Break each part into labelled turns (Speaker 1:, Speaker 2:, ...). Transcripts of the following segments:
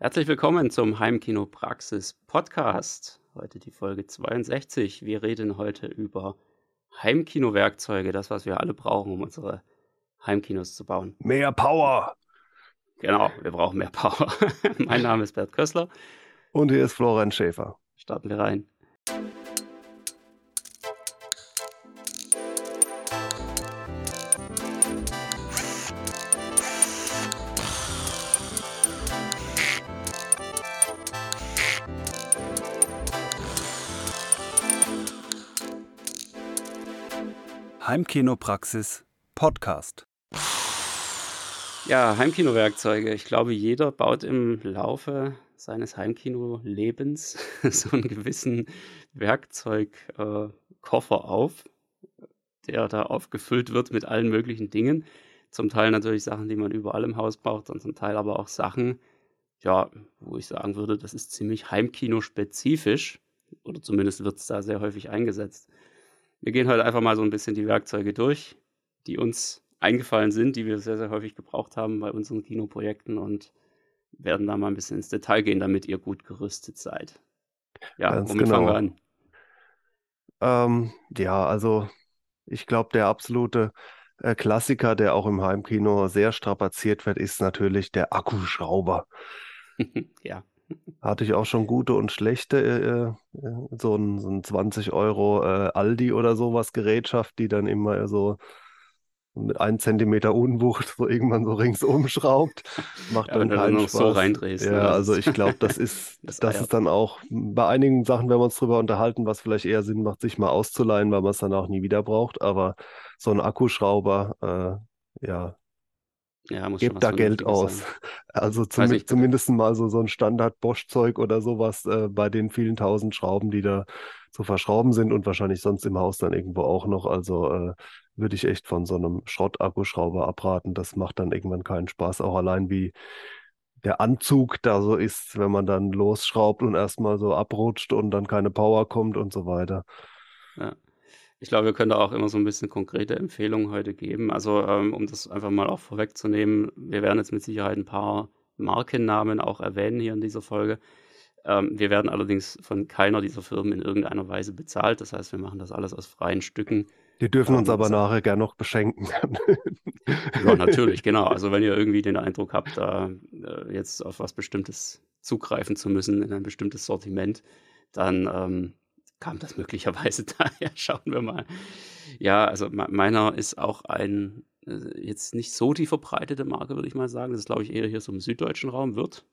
Speaker 1: Herzlich willkommen zum Heimkino Praxis Podcast. Heute die Folge 62. Wir reden heute über Heimkino-Werkzeuge, das, was wir alle brauchen, um unsere Heimkinos zu bauen.
Speaker 2: Mehr Power!
Speaker 1: Genau, wir brauchen mehr Power. mein Name ist Bert Kössler.
Speaker 2: Und hier ist Florian Schäfer.
Speaker 1: Starten wir rein.
Speaker 2: Heimkinopraxis Podcast.
Speaker 1: Ja, Heimkinowerkzeuge. Ich glaube, jeder baut im Laufe seines Heimkino-Lebens so einen gewissen Werkzeugkoffer auf, der da aufgefüllt wird mit allen möglichen Dingen. Zum Teil natürlich Sachen, die man überall im Haus braucht, und zum Teil aber auch Sachen, ja, wo ich sagen würde, das ist ziemlich Heimkino-spezifisch. Oder zumindest wird es da sehr häufig eingesetzt. Wir gehen heute einfach mal so ein bisschen die Werkzeuge durch, die uns eingefallen sind, die wir sehr, sehr häufig gebraucht haben bei unseren Kinoprojekten und werden da mal ein bisschen ins Detail gehen, damit ihr gut gerüstet seid. Ja, Ganz womit genau. fangen wir an?
Speaker 2: Ähm, ja, also ich glaube, der absolute äh, Klassiker, der auch im Heimkino sehr strapaziert wird, ist natürlich der Akkuschrauber.
Speaker 1: ja.
Speaker 2: Hatte ich auch schon gute und schlechte, äh, äh, so ein, so ein 20 Euro äh, Aldi oder sowas Gerätschaft, die dann immer so mit einem Zentimeter Unwucht so irgendwann so ringsum schraubt. Macht ja, dann keinen
Speaker 1: Spaß. so reindrehst.
Speaker 2: Ja, ne? also ich glaube, das ist, das, das ist dann auch bei einigen Sachen, wenn wir uns drüber unterhalten, was vielleicht eher Sinn macht, sich mal auszuleihen, weil man es dann auch nie wieder braucht. Aber so ein Akkuschrauber, äh, ja,
Speaker 1: ja,
Speaker 2: Gebt da Geld aus. Sein. Also zum, ich, zumindest mal so, so ein Standard-Bosch-Zeug oder sowas äh, bei den vielen tausend Schrauben, die da zu verschrauben sind und wahrscheinlich sonst im Haus dann irgendwo auch noch. Also äh, würde ich echt von so einem Schrott-Akkuschrauber abraten. Das macht dann irgendwann keinen Spaß. Auch allein wie der Anzug da so ist, wenn man dann losschraubt und erstmal so abrutscht und dann keine Power kommt und so weiter.
Speaker 1: Ja. Ich glaube, wir können da auch immer so ein bisschen konkrete Empfehlungen heute geben. Also, ähm, um das einfach mal auch vorwegzunehmen, wir werden jetzt mit Sicherheit ein paar Markennamen auch erwähnen hier in dieser Folge. Ähm, wir werden allerdings von keiner dieser Firmen in irgendeiner Weise bezahlt. Das heißt, wir machen das alles aus freien Stücken.
Speaker 2: Die dürfen uns ähm, aber nachher gerne noch beschenken.
Speaker 1: ja, natürlich, genau. Also wenn ihr irgendwie den Eindruck habt, da äh, jetzt auf was Bestimmtes zugreifen zu müssen, in ein bestimmtes Sortiment, dann ähm, kam das möglicherweise daher. Schauen wir mal. Ja, also meiner ist auch ein äh, jetzt nicht so die verbreitete Marke, würde ich mal sagen. Das ist, glaube ich, eher hier so im süddeutschen Raum. Wird.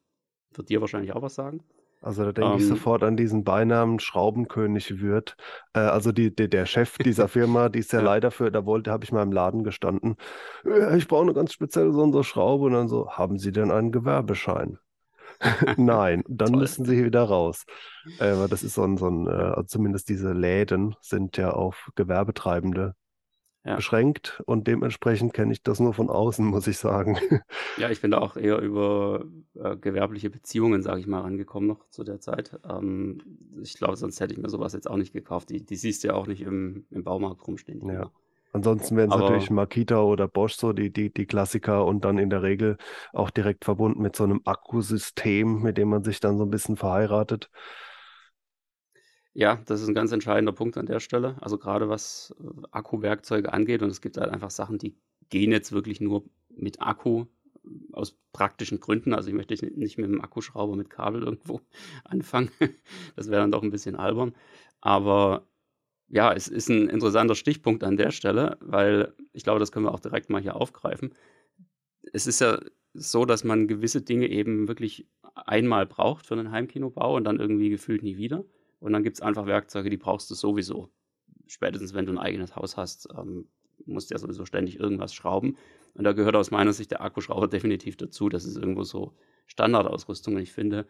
Speaker 1: Wird dir wahrscheinlich auch was sagen?
Speaker 2: Also da denke ähm, ich sofort an diesen Beinamen Schraubenkönig Würth. Äh, also die, die, der Chef dieser Firma, die ist ja, ja. leider für, da wollte, habe ich mal im Laden gestanden. Ich brauche eine ganz spezielle so eine Schraube und dann so, haben Sie denn einen Gewerbeschein? Nein, dann Toll. müssen sie wieder raus. Äh, aber das ist so ein, so ein äh, also zumindest diese Läden sind ja auf Gewerbetreibende ja. beschränkt und dementsprechend kenne ich das nur von außen, muss ich sagen.
Speaker 1: Ja, ich bin da auch eher über äh, gewerbliche Beziehungen, sage ich mal, rangekommen noch zu der Zeit. Ähm, ich glaube, sonst hätte ich mir sowas jetzt auch nicht gekauft. Die, die siehst du ja auch nicht im, im Baumarkt rumstehen.
Speaker 2: Ja. Immer. Ansonsten wären es natürlich Makita oder Bosch so die, die, die Klassiker und dann in der Regel auch direkt verbunden mit so einem Akkusystem, mit dem man sich dann so ein bisschen verheiratet.
Speaker 1: Ja, das ist ein ganz entscheidender Punkt an der Stelle. Also gerade was äh, Akkuwerkzeuge angeht und es gibt halt einfach Sachen, die gehen jetzt wirklich nur mit Akku äh, aus praktischen Gründen. Also ich möchte nicht mit einem Akkuschrauber mit Kabel irgendwo anfangen. Das wäre dann doch ein bisschen albern. Aber ja, es ist ein interessanter Stichpunkt an der Stelle, weil ich glaube, das können wir auch direkt mal hier aufgreifen. Es ist ja so, dass man gewisse Dinge eben wirklich einmal braucht für einen Heimkinobau und dann irgendwie gefühlt nie wieder. Und dann gibt es einfach Werkzeuge, die brauchst du sowieso. Spätestens wenn du ein eigenes Haus hast, ähm, musst du ja sowieso ständig irgendwas schrauben. Und da gehört aus meiner Sicht der Akkuschrauber definitiv dazu. Das ist irgendwo so Standardausrüstung. Und ich finde,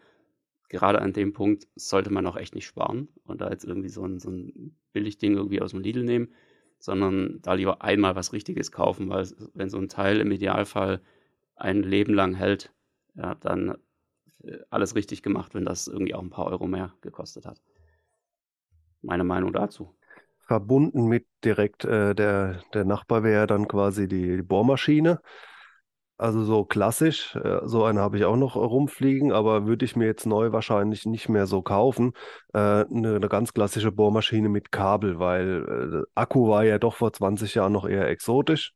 Speaker 1: gerade an dem Punkt sollte man auch echt nicht sparen und da jetzt irgendwie so ein, so ein Billigding irgendwie aus dem Lidl nehmen, sondern da lieber einmal was Richtiges kaufen, weil wenn so ein Teil im Idealfall ein Leben lang hält, ja, dann äh, alles richtig gemacht, wenn das irgendwie auch ein paar Euro mehr gekostet hat. Meine Meinung dazu.
Speaker 2: Verbunden mit direkt äh, der, der Nachbar wäre dann quasi die, die Bohrmaschine Also so klassisch, äh, so einen habe ich auch noch rumfliegen, aber würde ich mir jetzt neu wahrscheinlich nicht mehr so kaufen. Äh, eine, eine ganz klassische Bohrmaschine mit Kabel, weil äh, Akku war ja doch vor 20 Jahren noch eher exotisch.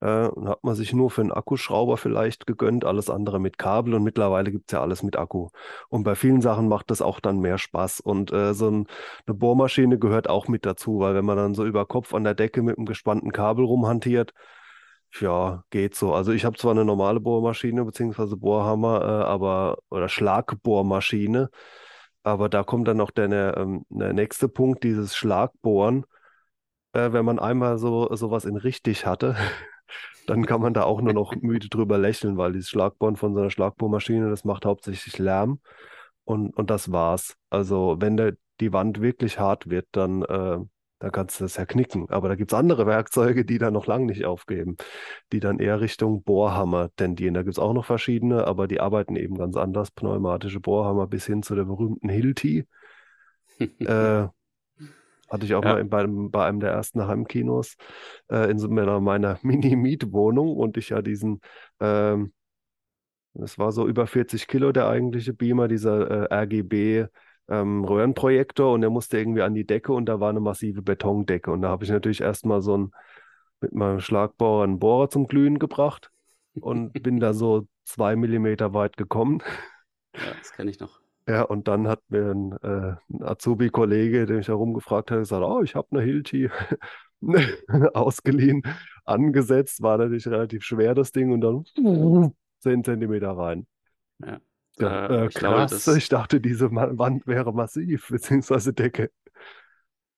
Speaker 2: Äh, und hat man sich nur für einen Akkuschrauber vielleicht gegönnt, alles andere mit Kabel und mittlerweile gibt es ja alles mit Akku. Und bei vielen Sachen macht das auch dann mehr Spaß. Und äh, so ein, eine Bohrmaschine gehört auch mit dazu, weil wenn man dann so über Kopf an der Decke mit einem gespannten Kabel rumhantiert, ja, geht so. Also ich habe zwar eine normale Bohrmaschine beziehungsweise Bohrhammer, äh, aber oder Schlagbohrmaschine, aber da kommt dann noch der, der, ähm, der nächste Punkt, dieses Schlagbohren. Äh, wenn man einmal so sowas in richtig hatte, dann kann man da auch nur noch müde drüber lächeln, weil dieses Schlagbohren von so einer Schlagbohrmaschine, das macht hauptsächlich Lärm und, und das war's. Also wenn der, die Wand wirklich hart wird, dann, äh, dann kannst du das ja knicken. Aber da gibt es andere Werkzeuge, die da noch lang nicht aufgeben, die dann eher Richtung Bohrhammer tendieren. Da gibt es auch noch verschiedene, aber die arbeiten eben ganz anders. Pneumatische Bohrhammer bis hin zu der berühmten Hilti. äh, hatte ich auch ja. mal in, bei, bei, einem der ersten Heimkinos äh, in so meiner, meiner Mini-Mietwohnung und ich ja diesen, ähm, das war so über 40 Kilo der eigentliche Beamer, dieser äh, RGB ähm, Röhrenprojektor und der musste irgendwie an die Decke und da war eine massive Betondecke und da habe ich natürlich erstmal so ein mit meinem Schlagbohrer einen Bohrer zum Glühen gebracht und bin da so zwei Millimeter weit gekommen.
Speaker 1: Ja, das kenne ich noch.
Speaker 2: Ja, und dann hat mir ein, äh, ein Azubi-Kollege, den ich herumgefragt habe, gesagt, oh, ich habe eine Hilti ausgeliehen, angesetzt, war natürlich relativ schwer das Ding und dann 10 Zentimeter rein.
Speaker 1: Ja,
Speaker 2: Ja,
Speaker 1: äh,
Speaker 2: äh,
Speaker 1: ich glaube,
Speaker 2: krass,
Speaker 1: das,
Speaker 2: ich dachte, diese Wand wäre massiv, beziehungsweise Decke.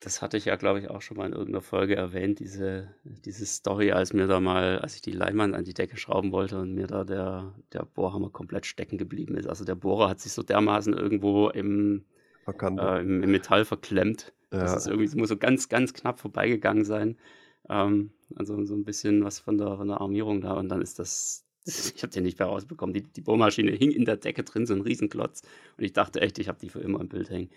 Speaker 1: das hatte ich ja, glaube ich, auch schon mal in irgendeiner Folge erwähnt, diese, diese Story, als mir da mal, als ich die Leinwand an die Decke schrauben wollte und mir da der, der Bohrhammer komplett stecken geblieben ist. Also der Bohrer hat sich so dermaßen irgendwo im, äh, im, im Metall verklemmt. Das
Speaker 2: Ja,
Speaker 1: ist irgendwie, es muss so ganz, ganz knapp vorbeigegangen sein. Ähm, also so ein bisschen was von der, von der Armierung da und dann ist das, ich habe den nicht mehr rausbekommen. Die, die Bohrmaschine hing in der Decke drin, so ein Riesenklotz und ich dachte echt, ich habe die für immer im Bild hängen.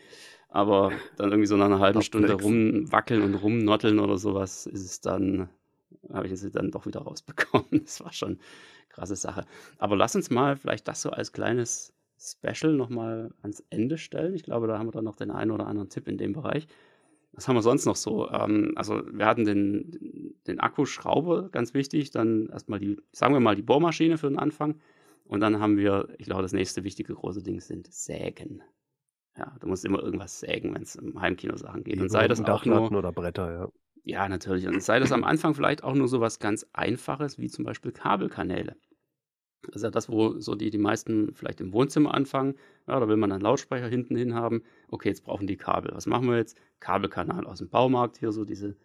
Speaker 1: Aber dann irgendwie so nach einer halben Stunde rumwackeln und rumnotteln oder sowas ist es dann, habe ich sie dann doch wieder rausbekommen. Das war schon eine krasse Sache. Aber lass uns mal vielleicht das so als kleines Special nochmal ans Ende stellen. Ich glaube, da haben wir dann noch den einen oder anderen Tipp in dem Bereich. Was haben wir sonst noch so? Ähm, also wir hatten den, den Akkuschrauber, ganz wichtig. Dann erstmal die, sagen wir mal, die Bohrmaschine für den Anfang. Und dann haben wir, ich glaube, das nächste wichtige große Ding sind Sägen. Ja, du musst immer irgendwas sägen, wenn es um Heimkino-Sachen geht.
Speaker 2: die
Speaker 1: Und sei das auch nur,
Speaker 2: oder Bretter, ja.
Speaker 1: ja, natürlich. Und sei das am Anfang vielleicht auch nur so was ganz Einfaches, wie zum Beispiel Kabelkanäle. Das ist ja das, wo so die, die meisten vielleicht im Wohnzimmer anfangen. Ja, da will man einen Lautsprecher hinten hin haben. Okay, jetzt brauchen die Kabel. Was machen wir jetzt? Kabelkanal aus dem Baumarkt, hier so diese,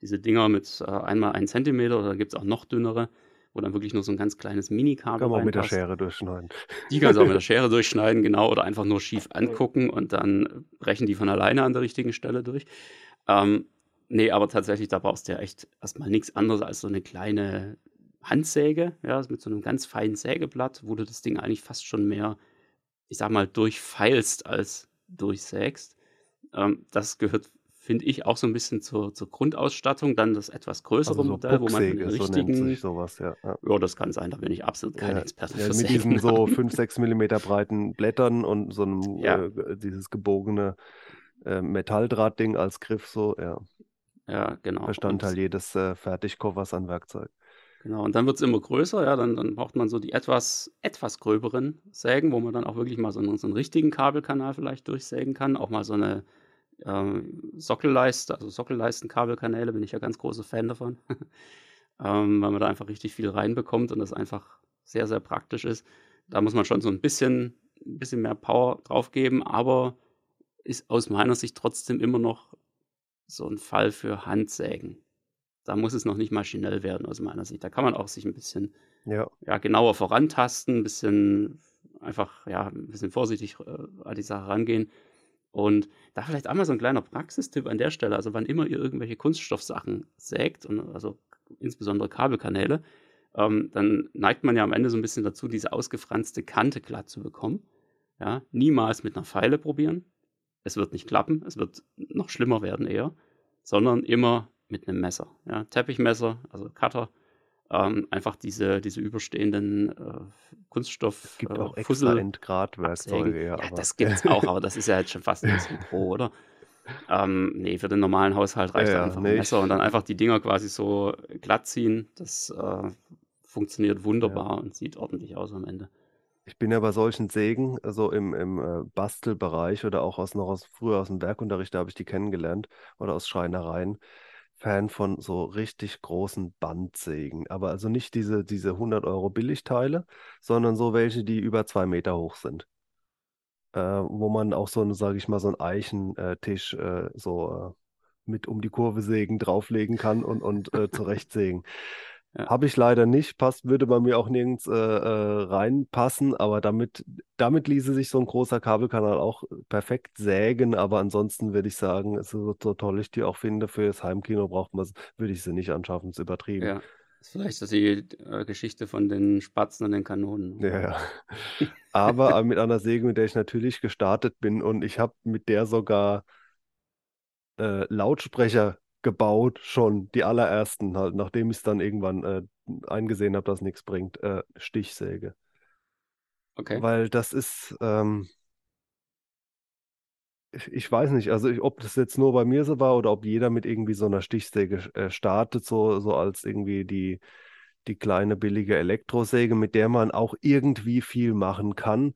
Speaker 1: diese Dinger mit äh, einmal einen Zentimeter oder gibt es auch noch dünnere, wo dann wirklich nur so ein ganz kleines Minikabel
Speaker 2: Kann man auch mit der. Schere durchschneiden.
Speaker 1: Die kannst du auch mit der Schere durchschneiden, genau, oder einfach nur schief angucken und dann brechen die von alleine an der richtigen Stelle durch. Ähm, nee, aber tatsächlich, da brauchst du ja echt erstmal nichts anderes als so eine kleine Handsäge, ja, mit so einem ganz feinen Sägeblatt, wo du das Ding eigentlich fast schon mehr, ich sag mal, durchfeilst als durchsägst. Ähm, das gehört, finde ich, auch so ein bisschen zur, zur Grundausstattung. Dann das etwas größere
Speaker 2: Also so
Speaker 1: Modell, wo man den
Speaker 2: so nennt
Speaker 1: richtigen,
Speaker 2: sich sowas, ja. ja.
Speaker 1: ja, das kann sein, da bin ich absolut kein
Speaker 2: Ja,
Speaker 1: Experte
Speaker 2: ja,
Speaker 1: für
Speaker 2: mit diesen so 5, 6 Millimeter breiten Blättern und so einem, äh, dieses gebogene äh, Metalldrahtding als Griff, so, ja.
Speaker 1: Ja, genau.
Speaker 2: Bestandteil
Speaker 1: Und
Speaker 2: jedes äh, Fertigkoffers an Werkzeug.
Speaker 1: Genau, und dann wird es immer größer, ja, dann, dann braucht man so die etwas, etwas gröberen Sägen, wo man dann auch wirklich mal so einen, so einen richtigen Kabelkanal vielleicht durchsägen kann. Auch mal so eine ähm, Sockelleiste, also Sockelleisten-Kabelkanäle, bin ich ja ganz großer Fan davon. ähm, weil man da einfach richtig viel reinbekommt und das einfach sehr, sehr praktisch ist. Da muss man schon so ein bisschen, ein bisschen mehr Power drauf geben, aber ist aus meiner Sicht trotzdem immer noch so ein Fall für Handsägen. Da muss es noch nicht maschinell werden, aus meiner Sicht. Da kann man auch sich ein bisschen
Speaker 2: Ja,
Speaker 1: ja, genauer vorantasten, ein bisschen einfach, ja, ein bisschen vorsichtig äh, an die Sache rangehen. Und da vielleicht einmal so ein kleiner Praxistipp an der Stelle. Also, wann immer ihr irgendwelche Kunststoffsachen sägt, und also insbesondere Kabelkanäle, ähm, dann neigt man ja am Ende so ein bisschen dazu, diese ausgefranste Kante glatt zu bekommen. Ja, niemals mit einer Feile probieren. Es wird nicht klappen, es wird noch schlimmer werden eher, sondern immer mit einem Messer. Ja, Teppichmesser, also Cutter, ähm, einfach diese, diese überstehenden äh, Kunststoff
Speaker 2: Es gibt
Speaker 1: äh,
Speaker 2: auch extra
Speaker 1: Fussel
Speaker 2: Entgratwerkzeuge, ja,
Speaker 1: Ja,
Speaker 2: aber
Speaker 1: das gibt's auch, aber das ist ja jetzt schon fast ein bisschen Pro, oder? Ähm, ne, für den normalen Haushalt reicht
Speaker 2: ja, ja,
Speaker 1: einfach ein
Speaker 2: nee,
Speaker 1: Messer und dann einfach die Dinger quasi so glatt ziehen. Das äh, funktioniert
Speaker 2: ja.
Speaker 1: wunderbar und sieht ordentlich aus am Ende.
Speaker 2: Ich bin ja bei solchen Sägen, so im, im äh, Bastelbereich oder auch aus, noch aus, früher aus dem Werkunterricht, da habe ich die kennengelernt oder aus Schreinereien, Fan von so richtig großen Bandsägen. Aber also nicht diese, diese 100 Euro Billigteile, sondern so welche, die über zwei Meter hoch sind. Äh, wo man auch so, sage ich mal, so einen Eichentisch äh, so äh, mit um die Kurve sägen drauflegen kann und, und äh, zurechtsägen.
Speaker 1: Ja,
Speaker 2: Habe ich leider nicht, passt, würde bei mir auch nirgends äh, äh, reinpassen, aber damit, damit ließe sich so ein großer Kabelkanal auch perfekt sägen, aber ansonsten würde ich sagen, es ist so, so toll ich die auch finde, für das Heimkino braucht man würde ich sie nicht anschaffen, ist übertrieben.
Speaker 1: ja. Ist vielleicht das die äh, Geschichte von den Spatzen und den Kanonen.
Speaker 2: Ja, ja. Aber äh, mit einer Säge, mit der ich natürlich gestartet bin und ich habe mit der sogar äh, Lautsprecher gebaut, schon die allerersten, halt, nachdem ich es dann irgendwann äh, eingesehen habe, dass nichts bringt, äh, Stichsäge.
Speaker 1: Okay.
Speaker 2: Weil das ist, ähm, ich, ich weiß nicht, also ich, ob das jetzt nur bei mir so war oder ob jeder mit irgendwie so einer Stichsäge äh, startet, so, so als irgendwie die, die kleine billige Elektrosäge, mit der man auch irgendwie viel machen kann.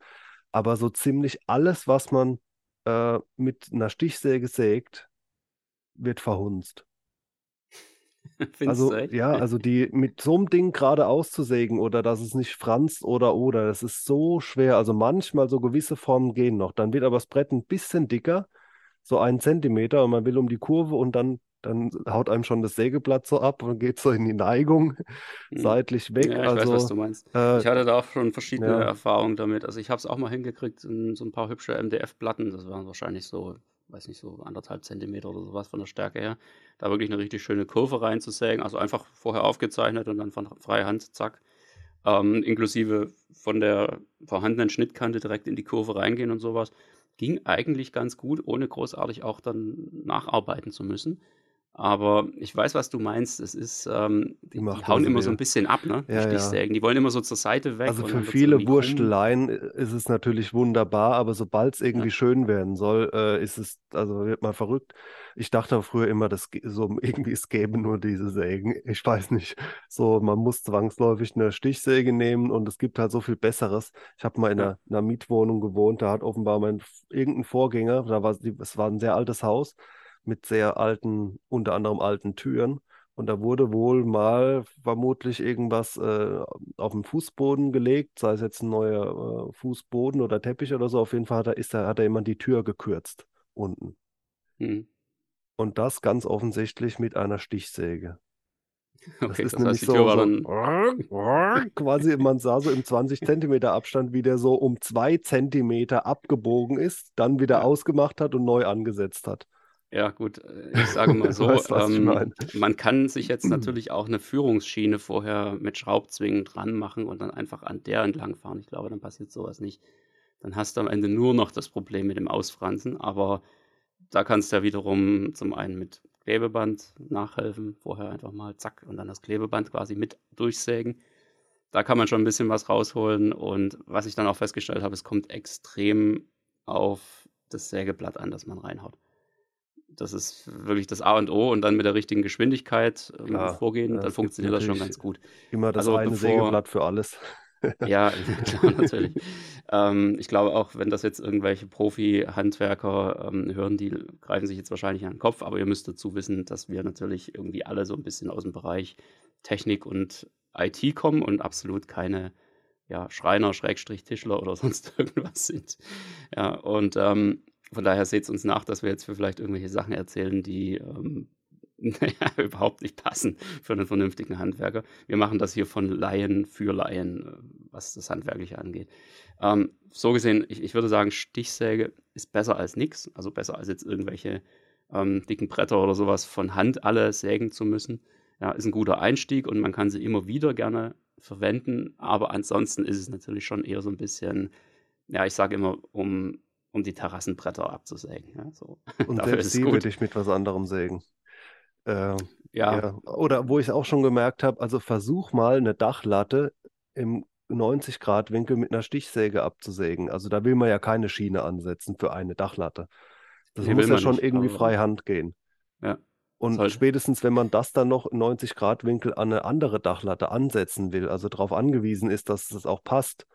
Speaker 2: Aber so ziemlich alles, was man äh, mit einer Stichsäge sägt, wird verhunzt.
Speaker 1: Findest du
Speaker 2: Also,
Speaker 1: echt?
Speaker 2: ja, also die mit so einem Ding gerade auszusägen oder dass es nicht franzt oder oder, das ist so schwer. Also manchmal so gewisse Formen gehen noch. Dann wird aber das Brett ein bisschen dicker, so einen Zentimeter und man will um die Kurve und dann, dann haut einem schon das Sägeblatt so ab und geht so in die Neigung,
Speaker 1: Hm.
Speaker 2: seitlich weg.
Speaker 1: Ja, ich weiß, was
Speaker 2: Also,
Speaker 1: du meinst.
Speaker 2: äh,
Speaker 1: Ich hatte da auch schon verschiedene
Speaker 2: ja,
Speaker 1: Erfahrungen damit. Also ich habe es auch mal hingekriegt, in so ein paar hübsche MDF-Platten, das waren wahrscheinlich so, weiß nicht, so anderthalb Zentimeter oder sowas von der Stärke her, da wirklich eine richtig schöne Kurve reinzusägen. Also einfach vorher aufgezeichnet und dann von freier Hand, zack. Ähm, inklusive von der vorhandenen Schnittkante direkt in die Kurve reingehen und sowas. Ging eigentlich ganz gut, ohne großartig auch dann nacharbeiten zu müssen. Aber ich weiß, was du meinst. Es ist, ähm,
Speaker 2: die
Speaker 1: die, hauen
Speaker 2: also
Speaker 1: immer so ein bisschen ab, ne? Die
Speaker 2: Ja, ja.
Speaker 1: Stichsägen. Die wollen immer so zur Seite weg
Speaker 2: Also für viele. Wursteleien ist es natürlich wunderbar, aber sobald es
Speaker 1: Ja,
Speaker 2: irgendwie schön werden soll, äh, ist es, also wird man verrückt. Ich dachte früher immer, dass so irgendwie es gäbe nur diese Sägen. Ich weiß nicht. So, man muss zwangsläufig eine Stichsäge nehmen und es gibt halt so viel Besseres. Ich habe mal in
Speaker 1: ja.
Speaker 2: einer, in einer Mietwohnung gewohnt, da hat offenbar mein irgendein Vorgänger, da war es war ein sehr altes Haus mit sehr alten, unter anderem alten Türen. Und da wurde wohl mal vermutlich irgendwas äh, auf den Fußboden gelegt, sei es jetzt ein neuer äh, Fußboden oder Teppich oder so. Auf jeden Fall hat er, ist da, hat er jemand die Tür gekürzt unten.
Speaker 1: Hm.
Speaker 2: Und das ganz offensichtlich mit einer Stichsäge. Das
Speaker 1: Okay,
Speaker 2: ist
Speaker 1: das
Speaker 2: nämlich
Speaker 1: heißt,
Speaker 2: so, so quasi, man sah so im 20 Zentimeter Abstand, wie der so um zwei Zentimeter abgebogen ist, dann wieder
Speaker 1: Ja.
Speaker 2: ausgemacht hat und neu angesetzt hat.
Speaker 1: Ja, gut, äh, ich sage mal so,
Speaker 2: Weißt,
Speaker 1: ähm, man kann sich jetzt natürlich auch eine Führungsschiene vorher mit Schraubzwingen dran machen und dann einfach an der entlang fahren. Ich glaube, dann passiert sowas nicht. Dann hast du am Ende nur noch das Problem mit dem Ausfransen, aber da kannst du ja wiederum zum einen mit Klebeband nachhelfen, vorher einfach mal zack und dann das Klebeband quasi mit durchsägen. Da kann man schon ein bisschen was rausholen und was ich dann auch festgestellt habe, es kommt extrem auf das Sägeblatt an, das man reinhaut. Das ist wirklich das A und O und dann mit der richtigen Geschwindigkeit ähm,
Speaker 2: Klar,
Speaker 1: vorgehen,
Speaker 2: ja,
Speaker 1: dann funktioniert das schon ganz gut.
Speaker 2: immer das
Speaker 1: Also
Speaker 2: eine
Speaker 1: bevor,
Speaker 2: Sägeblatt für alles.
Speaker 1: ja, klar, natürlich. Ähm, ich glaube auch, wenn das jetzt irgendwelche Profi-Handwerker ähm, hören, die greifen sich jetzt wahrscheinlich an den Kopf, aber ihr müsst dazu wissen, dass wir natürlich irgendwie alle so ein bisschen aus dem Bereich Technik und IT kommen und absolut keine ja, Schreiner, Schrägstrich, Tischler oder sonst irgendwas sind. Ja, und ähm, von daher seht es uns nach, dass wir jetzt für vielleicht irgendwelche Sachen erzählen, die ähm, naja, überhaupt nicht passen für einen vernünftigen Handwerker. Wir machen das hier von Laien für Laien, äh, was das Handwerkliche angeht. Ähm, so gesehen, ich, ich würde sagen, Stichsäge ist besser als nichts, also besser als jetzt irgendwelche ähm, dicken Bretter oder sowas von Hand alle sägen zu müssen. Ja, ist ein guter Einstieg und man kann sie immer wieder gerne verwenden, aber ansonsten ist es natürlich schon eher so ein bisschen, ja, ich sage immer, um, um die Terrassenbretter abzusägen. Ja, so.
Speaker 2: Und selbst
Speaker 1: es
Speaker 2: die
Speaker 1: gut.
Speaker 2: würde ich mit was anderem sägen. Äh, ja. ja. Oder wo ich auch schon gemerkt habe, also versuch mal eine Dachlatte im 90-Grad-Winkel mit einer Stichsäge abzusägen. Also da will man ja keine Schiene ansetzen für eine Dachlatte. Das nee, muss ja schon nicht, irgendwie frei Hand gehen.
Speaker 1: Ja.
Speaker 2: Und sollte. spätestens, wenn man das dann noch 90 Grad Winkel an eine andere Dachlatte ansetzen will, also darauf angewiesen ist, dass das auch passt.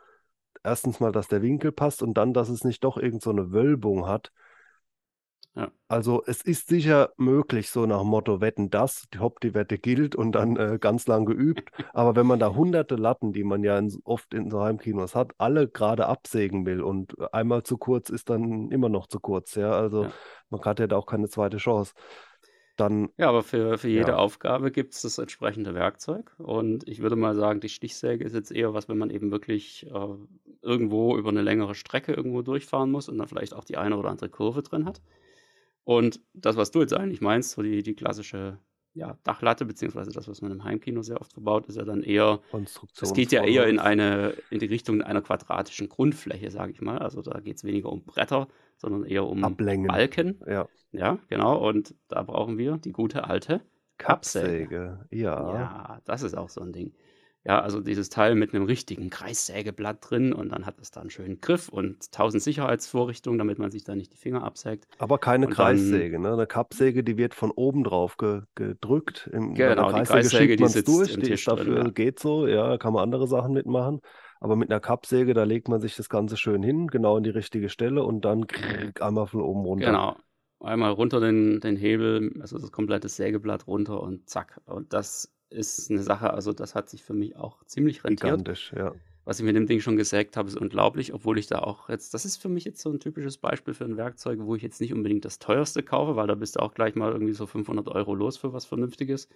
Speaker 2: Erstens mal, dass der Winkel passt und dann, dass es nicht doch irgendeine so Wölbung hat,
Speaker 1: ja.
Speaker 2: Also es ist sicher möglich, so nach dem Motto wetten das, die Hopp, die Wette gilt und dann äh, ganz lang geübt. Aber wenn man da hunderte Latten, die man ja in, oft in so Heimkinos hat, alle gerade absägen will und einmal zu kurz ist dann immer noch zu kurz, ja. Also ja. man hat ja da auch keine zweite Chance. Dann,
Speaker 1: ja, aber für, für jede ja. Aufgabe gibt es das entsprechende Werkzeug. Und ich würde mal sagen, die Stichsäge ist jetzt eher was, wenn man eben wirklich äh, irgendwo über eine längere Strecke irgendwo durchfahren muss und dann vielleicht auch die eine oder andere Kurve drin hat. Und das, was du jetzt eigentlich meinst, so die, die klassische ja, Dachlatte, beziehungsweise das, was man im Heimkino sehr oft verbaut, ist ja dann eher, es geht ja eher in eine, in die Richtung einer quadratischen Grundfläche, sage ich mal. Also da geht es weniger um Bretter, sondern eher um
Speaker 2: Ablängen.
Speaker 1: Balken.
Speaker 2: Ja.
Speaker 1: ja, genau. Und da brauchen wir die gute alte Kappsäge.
Speaker 2: Kappsäge. Ja.
Speaker 1: Ja, das ist auch so ein Ding. Ja, also dieses Teil mit einem richtigen Kreissägeblatt drin und dann hat es da einen schönen Griff und tausend Sicherheitsvorrichtungen, damit man sich da nicht die Finger absägt.
Speaker 2: Aber keine und Kreissäge, ne? Eine Kappsäge, die wird von oben drauf ge gedrückt.
Speaker 1: Im, genau, die Kreissäge, die sitzt durch,
Speaker 2: die ist dafür drin, ja. geht so, ja, kann man andere Sachen mitmachen. Aber mit einer Kappsäge, da legt man sich das Ganze schön hin, genau in die richtige Stelle und dann einmal von oben runter.
Speaker 1: Genau, einmal runter den, den Hebel, also das komplette Sägeblatt runter und zack. Und das ist eine Sache, also das hat sich für mich auch ziemlich rentiert.
Speaker 2: Gigantisch, ja.
Speaker 1: Was ich mit dem Ding schon gesägt habe, ist unglaublich, obwohl ich da auch jetzt, das ist für mich jetzt so ein typisches Beispiel für ein Werkzeug, wo ich jetzt nicht unbedingt das teuerste kaufe, weil da bist du auch gleich mal irgendwie so 500 Euro los für was Vernünftiges,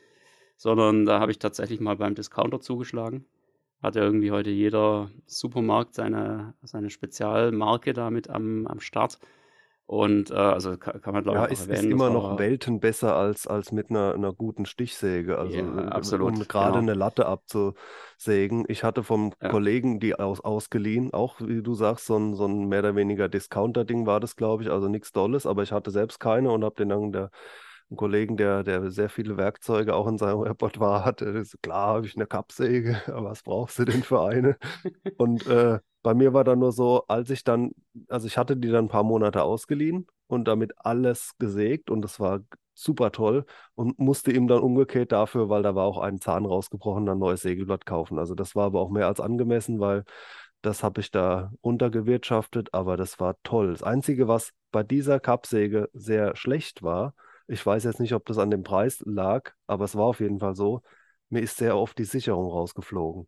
Speaker 1: sondern da habe ich tatsächlich mal beim Discounter zugeschlagen. Hat ja irgendwie heute jeder Supermarkt seine, seine Spezialmarke damit am, am Start. Und äh, also kann, kann man glaube
Speaker 2: ja,
Speaker 1: ich
Speaker 2: auch ist, erwähnen. ist immer noch Welten besser als, als mit einer, einer guten Stichsäge. Also
Speaker 1: ja, absolut,
Speaker 2: um gerade genau. eine Latte abzusägen. Ich hatte vom ja. Kollegen die aus, ausgeliehen, auch wie du sagst, so ein, so ein mehr oder weniger Discounter-Ding war das, glaube ich, also nichts Dolles, aber ich hatte selbst keine und habe den dann der einen Kollegen, der, der sehr viele Werkzeuge auch in seinem Repertoire hatte. Klar habe ich eine Kappsäge, aber was brauchst du denn für eine? Und äh, bei mir war dann nur so, als ich dann, also ich hatte die dann ein paar Monate ausgeliehen und damit alles gesägt und es war super toll und musste ihm dann umgekehrt dafür, weil da war auch ein Zahn rausgebrochen, ein neues Sägeblatt kaufen. Also das war aber auch mehr als angemessen, weil das habe ich da runtergewirtschaftet, aber das war toll. Das Einzige, was bei dieser Kappsäge sehr schlecht war, ich weiß jetzt nicht, ob das an dem Preis lag, aber es war auf jeden Fall so, mir ist sehr oft die Sicherung rausgeflogen.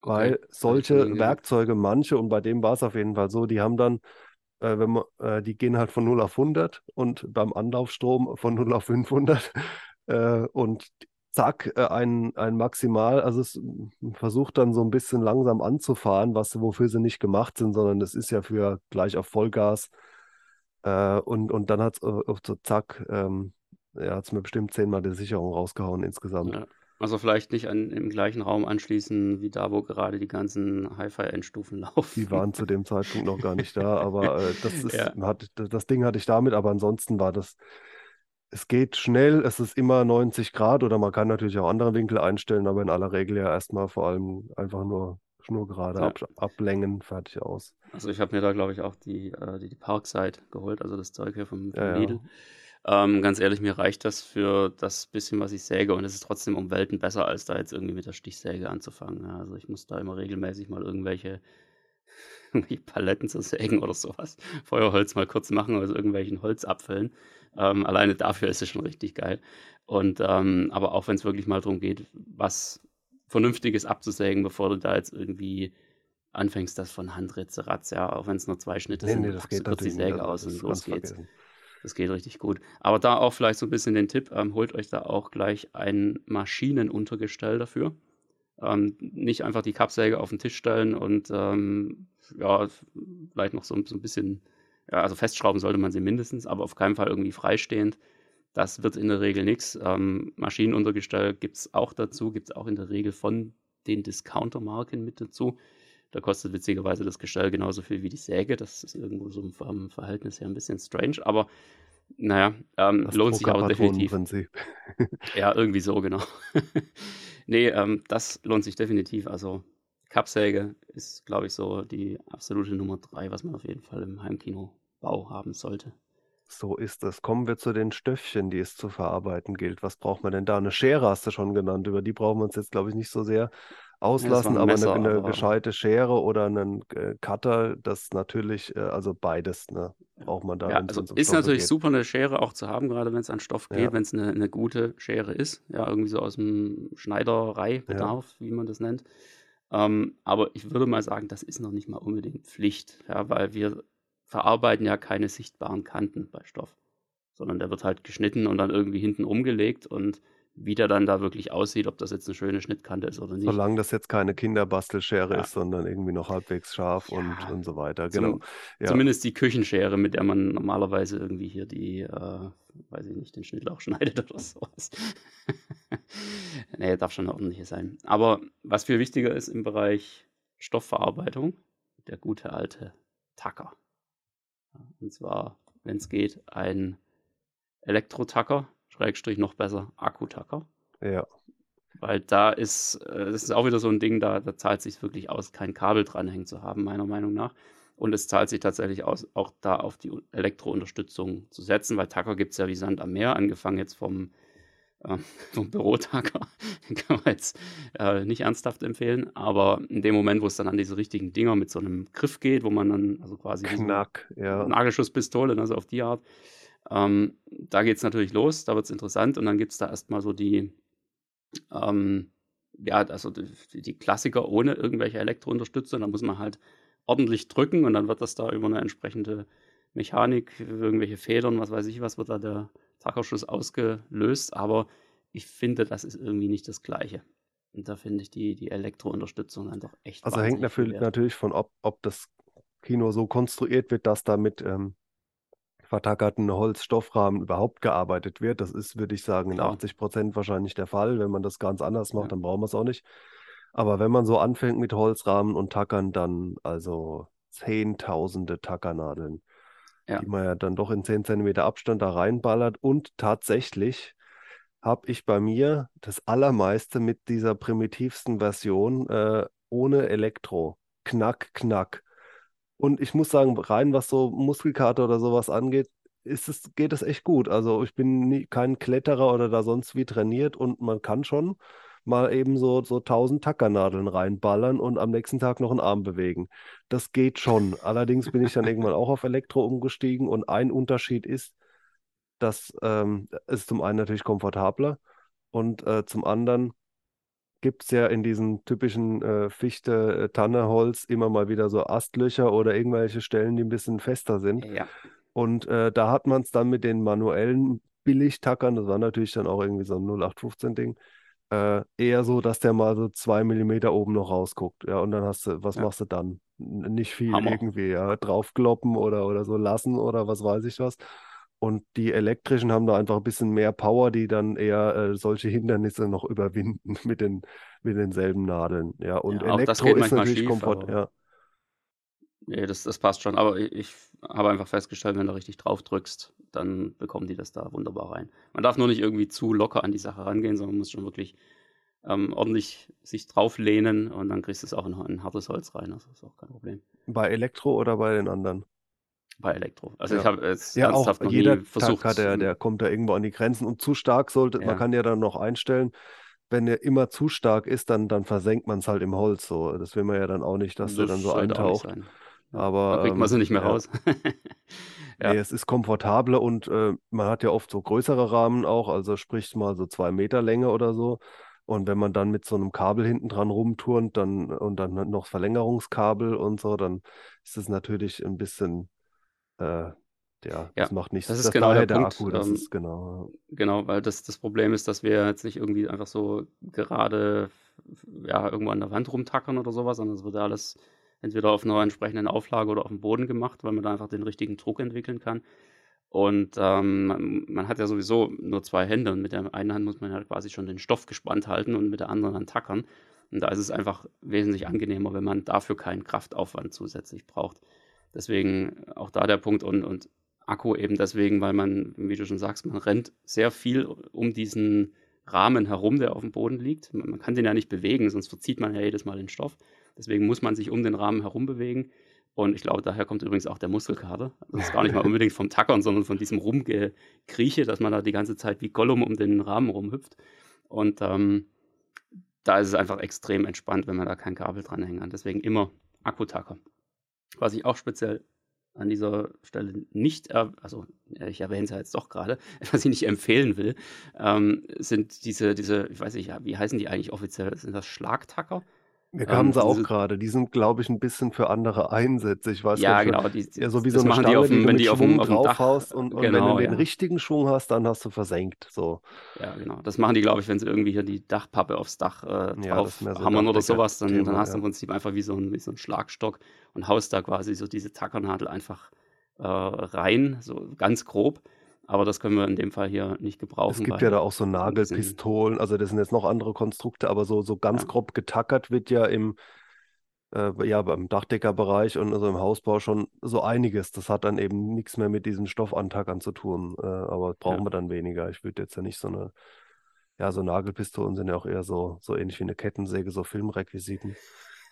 Speaker 2: Weil okay. solche Werkzeuge, manche, und bei dem war es auf jeden Fall so, die haben dann, äh, wenn man, äh, die gehen halt von 0 auf 100 und beim Anlaufstrom von 0 auf 500 äh, und zack, äh, ein, ein Maximal, also es versucht dann so ein bisschen langsam anzufahren, was, wofür sie nicht gemacht sind, sondern es ist ja für gleich auf Vollgas äh, und, und dann hat es so zack, ähm, ja, hat es mir bestimmt zehnmal die Sicherung rausgehauen insgesamt. Ja.
Speaker 1: Also vielleicht nicht an, im gleichen Raum anschließen, wie da, wo gerade die ganzen Hi-Fi-Endstufen laufen.
Speaker 2: Die waren zu dem Zeitpunkt noch gar nicht da, aber äh, das, ist, ja. hat, das Ding hatte ich damit, aber ansonsten war das, es geht schnell, es ist immer 90 Grad oder man kann natürlich auch andere Winkel einstellen, aber in aller Regel ja erstmal vor allem einfach nur schnurgerade ja. ab, ablängen, fertig aus.
Speaker 1: Also ich habe mir da, glaube ich, auch die, äh, die, die Parkside geholt, also das Zeug hier vom, vom ja, Lidl. Ähm, ganz ehrlich, mir reicht das für das bisschen, was ich säge und es ist trotzdem um Welten besser, als da jetzt irgendwie mit der Stichsäge anzufangen. Also ich muss da immer regelmäßig mal irgendwelche Paletten zu sägen oder sowas. Feuerholz mal kurz machen aus irgendwelchen Holzapfeln. Ähm, alleine dafür ist es schon richtig geil. Und ähm, aber auch wenn es wirklich mal darum geht, was Vernünftiges abzusägen, bevor du da jetzt irgendwie anfängst, das von Hand ratz, ja, auch wenn es nur zwei Schnitte
Speaker 2: nee,
Speaker 1: sind,
Speaker 2: nee, das geht
Speaker 1: die Säge aus und los geht's. Vergessen. Das geht richtig gut. Aber da auch vielleicht so ein bisschen den Tipp, ähm, holt euch da auch gleich ein Maschinenuntergestell dafür. Ähm, nicht einfach die Kappsäge auf den Tisch stellen und ähm, ja, vielleicht noch so, so ein bisschen, ja, also festschrauben sollte man sie mindestens, aber auf keinen Fall irgendwie freistehend. Das wird in der Regel nichts. Ähm, Maschinenuntergestell gibt es auch dazu, gibt es auch in der Regel von den Discounter-Marken mit dazu. Da kostet witzigerweise das Gestell genauso viel wie die Säge. Das ist irgendwo so vom Verhältnis her ein bisschen strange, aber Naja, ähm, lohnt sich aber definitiv. ja, irgendwie so, genau. nee, ähm, das lohnt sich definitiv. Also Kappsäge ist, glaube ich, so die absolute Nummer drei, was man auf jeden Fall im Heimkinobau haben sollte.
Speaker 2: So ist es. Kommen wir zu den Stöffchen, die es zu verarbeiten gilt. Was braucht man denn da? Eine Schere hast du schon genannt. Über die brauchen wir uns jetzt, glaube ich, nicht so sehr auslassen, ja, aber Messer, eine, eine aber... gescheite Schere oder einen äh, Cutter, das natürlich, äh, also beides, ne, braucht man da.
Speaker 1: Ja, also ist natürlich geht. super, eine Schere auch zu haben, gerade wenn es an Stoff geht, ja. wenn es eine, eine, gute Schere ist. Ja, irgendwie so aus dem Schneidereibedarf, ja. wie man das nennt. Ähm, aber ich würde mal sagen, das ist noch nicht mal unbedingt Pflicht, ja, weil wir verarbeiten ja keine sichtbaren Kanten bei Stoff, sondern der wird halt geschnitten und dann irgendwie hinten umgelegt und wie der dann da wirklich aussieht, ob das jetzt eine schöne Schnittkante ist oder nicht.
Speaker 2: Solange das jetzt keine Kinderbastelschere ja. ist, sondern irgendwie noch halbwegs scharf ja. und, und so weiter. Genau. Zum,
Speaker 1: ja. Zumindest die Küchenschere, mit der man normalerweise irgendwie hier die, äh, weiß ich nicht, den Schnittlauch schneidet oder sowas. nee, darf schon eine ordentliche sein. Aber was viel wichtiger ist im Bereich Stoffverarbeitung, der gute alte Tacker. Und zwar, wenn es geht, ein Elektro-Tacker, Schrägstrich noch besser, Akkutacker.
Speaker 2: Ja.
Speaker 1: Weil da ist, äh, das ist auch wieder so ein Ding, da, da zahlt sich wirklich aus, kein Kabel dranhängen zu haben, meiner Meinung nach. Und es zahlt sich tatsächlich aus, auch da auf die Elektrounterstützung zu setzen, weil Tacker gibt es ja wie Sand am Meer, angefangen jetzt vom, äh, vom Bürotacker. Den kann man jetzt äh, nicht ernsthaft empfehlen. Aber in dem Moment, wo es dann an diese richtigen Dinger mit so einem Griff geht, wo man dann, also quasi
Speaker 2: Knack, ja.
Speaker 1: Nagelschusspistole, also auf die Art, ähm, da geht es natürlich los, da wird es interessant und dann gibt es da erstmal so die, ähm, ja, also die, die, Klassiker ohne irgendwelche Elektrounterstützung. Da muss man halt ordentlich drücken und dann wird das da über eine entsprechende Mechanik, irgendwelche Federn, was weiß ich was, wird da der Tackerschuss ausgelöst. Aber ich finde, das ist irgendwie nicht das Gleiche. Und da finde ich die, die Elektrounterstützung dann doch echt.
Speaker 2: Also hängt natürlich, natürlich von, ob, ob das Kino so konstruiert wird, dass damit ähm, vertackerten Holzstoffrahmen überhaupt gearbeitet wird. Das ist, würde ich sagen, in 80 Prozent wahrscheinlich der Fall. Wenn man das ganz anders macht, ja. dann brauchen wir es auch nicht. Aber wenn man so anfängt mit Holzrahmen und Tackern, dann also zehntausende Tackernadeln, ja. die man ja dann doch in 10 Zentimeter Abstand da reinballert. Und tatsächlich habe ich bei mir das allermeiste mit dieser primitivsten Version äh, ohne Elektro. Knack, knack. Und ich muss sagen, rein was so Muskelkater oder sowas angeht, ist es, geht es echt gut. Also ich bin nie, kein Kletterer oder da sonst wie trainiert und man kann schon mal eben so, so 1000 Tackernadeln reinballern und am nächsten Tag noch einen Arm bewegen. Das geht schon. Allerdings bin ich dann irgendwann auch auf Elektro umgestiegen und ein Unterschied ist, dass ähm, es zum einen natürlich komfortabler und äh, zum anderen gibt es ja in diesen typischen äh, Fichte-Tanne-Holz äh, immer mal wieder so Astlöcher oder irgendwelche Stellen, die ein bisschen fester sind.
Speaker 1: Ja.
Speaker 2: Und äh, da hat man es dann mit den manuellen Billigtackern, das war natürlich dann auch irgendwie so ein 0815-Ding, äh, eher so, dass der mal so zwei Millimeter oben noch rausguckt. Ja, und dann hast du, was ja. machst du dann? Nicht viel Hammer. irgendwie, ja, draufkloppen oder, oder so lassen oder was weiß ich was. Und die elektrischen haben da einfach ein bisschen mehr Power, die dann eher äh, solche Hindernisse noch überwinden mit, den, mit denselben Nadeln. Ja, und ja, Elektro ist natürlich schief, Komfort, ja.
Speaker 1: Nee, das, das passt schon. Aber ich, ich habe einfach festgestellt, wenn du richtig drauf drückst, dann bekommen die das da wunderbar rein. Man darf nur nicht irgendwie zu locker an die Sache rangehen, sondern man muss schon wirklich ähm, ordentlich sich drauflehnen und dann kriegst du es auch in, in hartes Holz rein. Das ist auch kein Problem.
Speaker 2: Bei Elektro oder bei den anderen?
Speaker 1: bei Elektro. Also ja. ich habe jetzt
Speaker 2: ja, auch noch jeder versucht. Tag hat der, der kommt da irgendwo an die Grenzen und zu stark sollte, ja. man kann ja dann noch einstellen, wenn er immer zu stark ist, dann, dann versenkt man es halt im Holz so. Das will man ja dann auch nicht, dass das der dann so eintaucht. Aber
Speaker 1: da kriegt man ähm, sie nicht mehr raus.
Speaker 2: ja. Nee, es ist komfortabler und äh, man hat ja oft so größere Rahmen auch, also sprich mal so zwei Meter Länge oder so. Und wenn man dann mit so einem Kabel hinten dran rumturnt dann, und dann noch Verlängerungskabel und so, dann ist es natürlich ein bisschen äh, ja, das macht nichts.
Speaker 1: Das ist das genau der, der Punkt.
Speaker 2: Akku, das ähm, ist genau.
Speaker 1: Genau, weil das, das Problem ist, dass wir jetzt nicht irgendwie einfach so gerade ja, irgendwo an der Wand rumtackern oder sowas, sondern es wird alles entweder auf einer entsprechenden Auflage oder auf dem Boden gemacht, weil man da einfach den richtigen Druck entwickeln kann. Und ähm, man, man, hat ja sowieso nur zwei Hände und mit der einen Hand muss man ja quasi schon den Stoff gespannt halten und mit der anderen dann tackern. Und da ist es einfach wesentlich angenehmer, wenn man dafür keinen Kraftaufwand zusätzlich braucht. Deswegen auch da der Punkt und, und Akku eben deswegen, weil man, wie du schon sagst, man rennt sehr viel um diesen Rahmen herum, der auf dem Boden liegt. Man kann den ja nicht bewegen, sonst verzieht man ja jedes Mal den Stoff. Deswegen muss man sich um den Rahmen herum bewegen. Und ich glaube, daher kommt übrigens auch der Muskelkater. Das ist gar nicht mal unbedingt vom Tackern, sondern von diesem Rumgekrieche, dass man da die ganze Zeit wie Gollum um den Rahmen rumhüpft. Und ähm, da ist es einfach extrem entspannt, wenn man da kein Kabel dranhängen kann. Deswegen immer Akkutacker. Was ich auch speziell an dieser Stelle nicht, also ich erwähne es ja jetzt doch gerade, was ich nicht empfehlen will, ähm, sind diese, diese, ich weiß nicht, wie heißen die eigentlich offiziell? Sind das Schlagtacker?
Speaker 2: Wir ähm, haben sie auch gerade. Die sind, glaube ich, ein bisschen für andere Einsätze. Ich weiß
Speaker 1: ja, genau. Die,
Speaker 2: ja, so wie so eine Stange, die, auf dem, die wenn die auf dem, auf dem Dach haust und, und genau, wenn du den ja. richtigen Schwung hast, dann hast du versenkt. So.
Speaker 1: Ja, genau. Das machen die, glaube ich, wenn sie irgendwie hier die Dachpappe aufs Dach äh, drauf ja, so hammern oder sowas, dann, Thema, dann hast du im Prinzip einfach wie so, ein, wie so ein Schlagstock und haust da quasi so diese Tackernadel einfach äh, rein, so ganz grob. Aber das können wir in dem Fall hier nicht gebrauchen. Es
Speaker 2: gibt ja da auch so Nagelpistolen, also das sind jetzt noch andere Konstrukte, aber so, so ganz ja. grob getackert wird ja im, äh, ja, beim Dachdeckerbereich und also im Hausbau schon so einiges. Das hat dann eben nichts mehr mit diesen Stoffantackern zu tun, äh, aber brauchen ja. wir dann weniger. Ich würde jetzt ja nicht so eine, ja, so Nagelpistolen sind ja auch eher so, so ähnlich wie eine Kettensäge, so Filmrequisiten.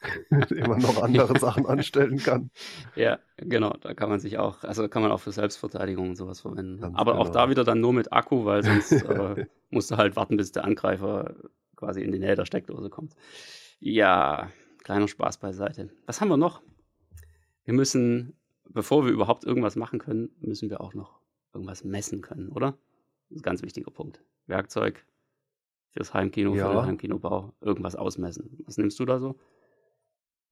Speaker 2: immer noch andere Sachen anstellen kann.
Speaker 1: Ja, genau, da kann man sich auch, also kann man auch für Selbstverteidigung und sowas verwenden. Ganz Aber genau. auch da wieder dann nur mit Akku, weil sonst äh, musst du halt warten, bis der Angreifer quasi in die Nähe der Steckdose kommt. Ja, kleiner Spaß beiseite. Was haben wir noch? Wir müssen, bevor wir überhaupt irgendwas machen können, müssen wir auch noch irgendwas messen können, oder? Das ist ein ganz wichtiger Punkt. Werkzeug fürs Heimkino, ja. für den Heimkinobau, irgendwas ausmessen. Was nimmst du da so?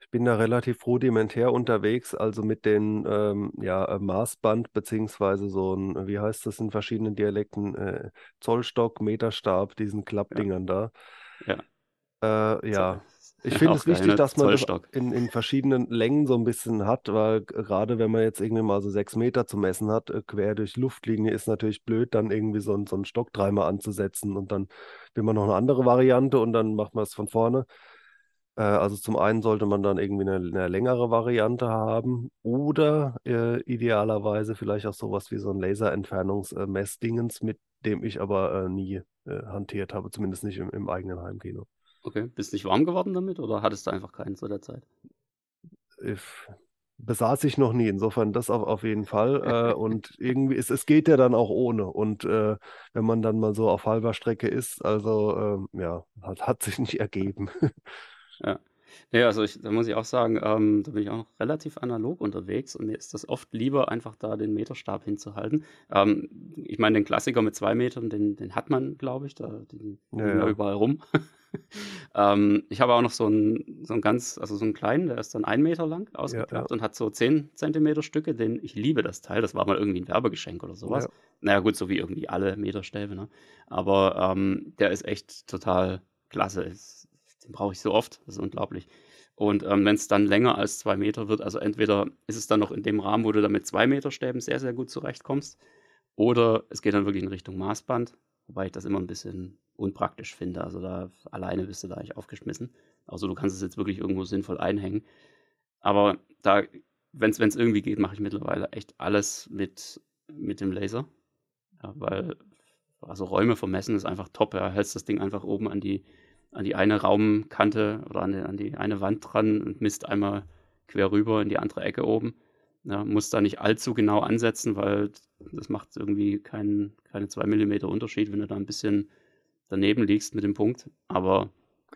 Speaker 2: Ich bin da relativ rudimentär unterwegs, also mit den ähm, ja, äh, Maßband beziehungsweise so ein, wie heißt das in verschiedenen Dialekten, äh, Zollstock, Meterstab, diesen Klappdingern da.
Speaker 1: Ja.
Speaker 2: Äh, ja. Ich finde es wichtig, dass man das in, in verschiedenen Längen so ein bisschen hat, weil gerade wenn man jetzt irgendwie mal so sechs Meter zu messen hat, äh, quer durch Luftlinie, ist natürlich blöd, dann irgendwie so, ein, so einen Stock dreimal anzusetzen und dann will man noch eine andere Variante und dann macht man es von vorne. Äh, also zum einen sollte man dann irgendwie eine, eine längere Variante haben oder äh, idealerweise vielleicht auch sowas wie so ein Laserentfernungsmessdingens, mit dem ich aber äh, nie äh, hantiert habe, zumindest nicht im, im eigenen Heimkino.
Speaker 1: Okay, bist du nicht warm geworden damit oder hattest du einfach keinen zu der Zeit?
Speaker 2: Ich, besaß ich noch nie, insofern das auf, auf jeden Fall. Äh, und irgendwie, es, es geht ja dann auch ohne. Und äh, wenn man dann mal so auf halber Strecke ist, also ähm, ja, hat, hat sich nicht ergeben.
Speaker 1: Ja. Ja, also ich, da muss ich auch sagen, ähm, da bin ich auch noch relativ analog unterwegs und mir ist das oft lieber, einfach da den Meterstab hinzuhalten. Ähm, ich meine, den Klassiker mit zwei Metern, den, den hat man, glaube ich, da die ja, ja. überall rum. ähm, ich habe auch noch so einen, so einen ganz, also so einen kleinen, der ist dann ein Meter lang ausgeklappt ja, und hat so zehn Zentimeter Stücke, den ich liebe das Teil. Das war mal irgendwie ein Werbegeschenk oder sowas. Naja, gut, so wie irgendwie alle Meterstäbe, ne? Aber ähm, der ist echt total klasse. Ist den brauche ich so oft, das ist unglaublich. Und ähm, wenn es dann länger als zwei Meter wird, also entweder ist es dann noch in dem Rahmen, wo du dann mit zwei Meter Stäben sehr, sehr gut zurechtkommst, oder es geht dann wirklich in Richtung Maßband, wobei ich das immer ein bisschen unpraktisch finde. Also da alleine bist du da eigentlich aufgeschmissen. Also du kannst es jetzt wirklich irgendwo sinnvoll einhängen. Aber da, wenn es irgendwie geht, mache ich mittlerweile echt alles mit, mit dem Laser. Ja, weil also Räume vermessen ist einfach top. Ja. Hältst das Ding einfach oben an die an die eine Raumkante oder an die, an die eine Wand dran und misst einmal quer rüber in die andere Ecke oben. Ja, muss da nicht allzu genau ansetzen, weil das macht irgendwie keinen, keine zwei Millimeter Unterschied, wenn du da ein bisschen daneben liegst mit dem Punkt. Aber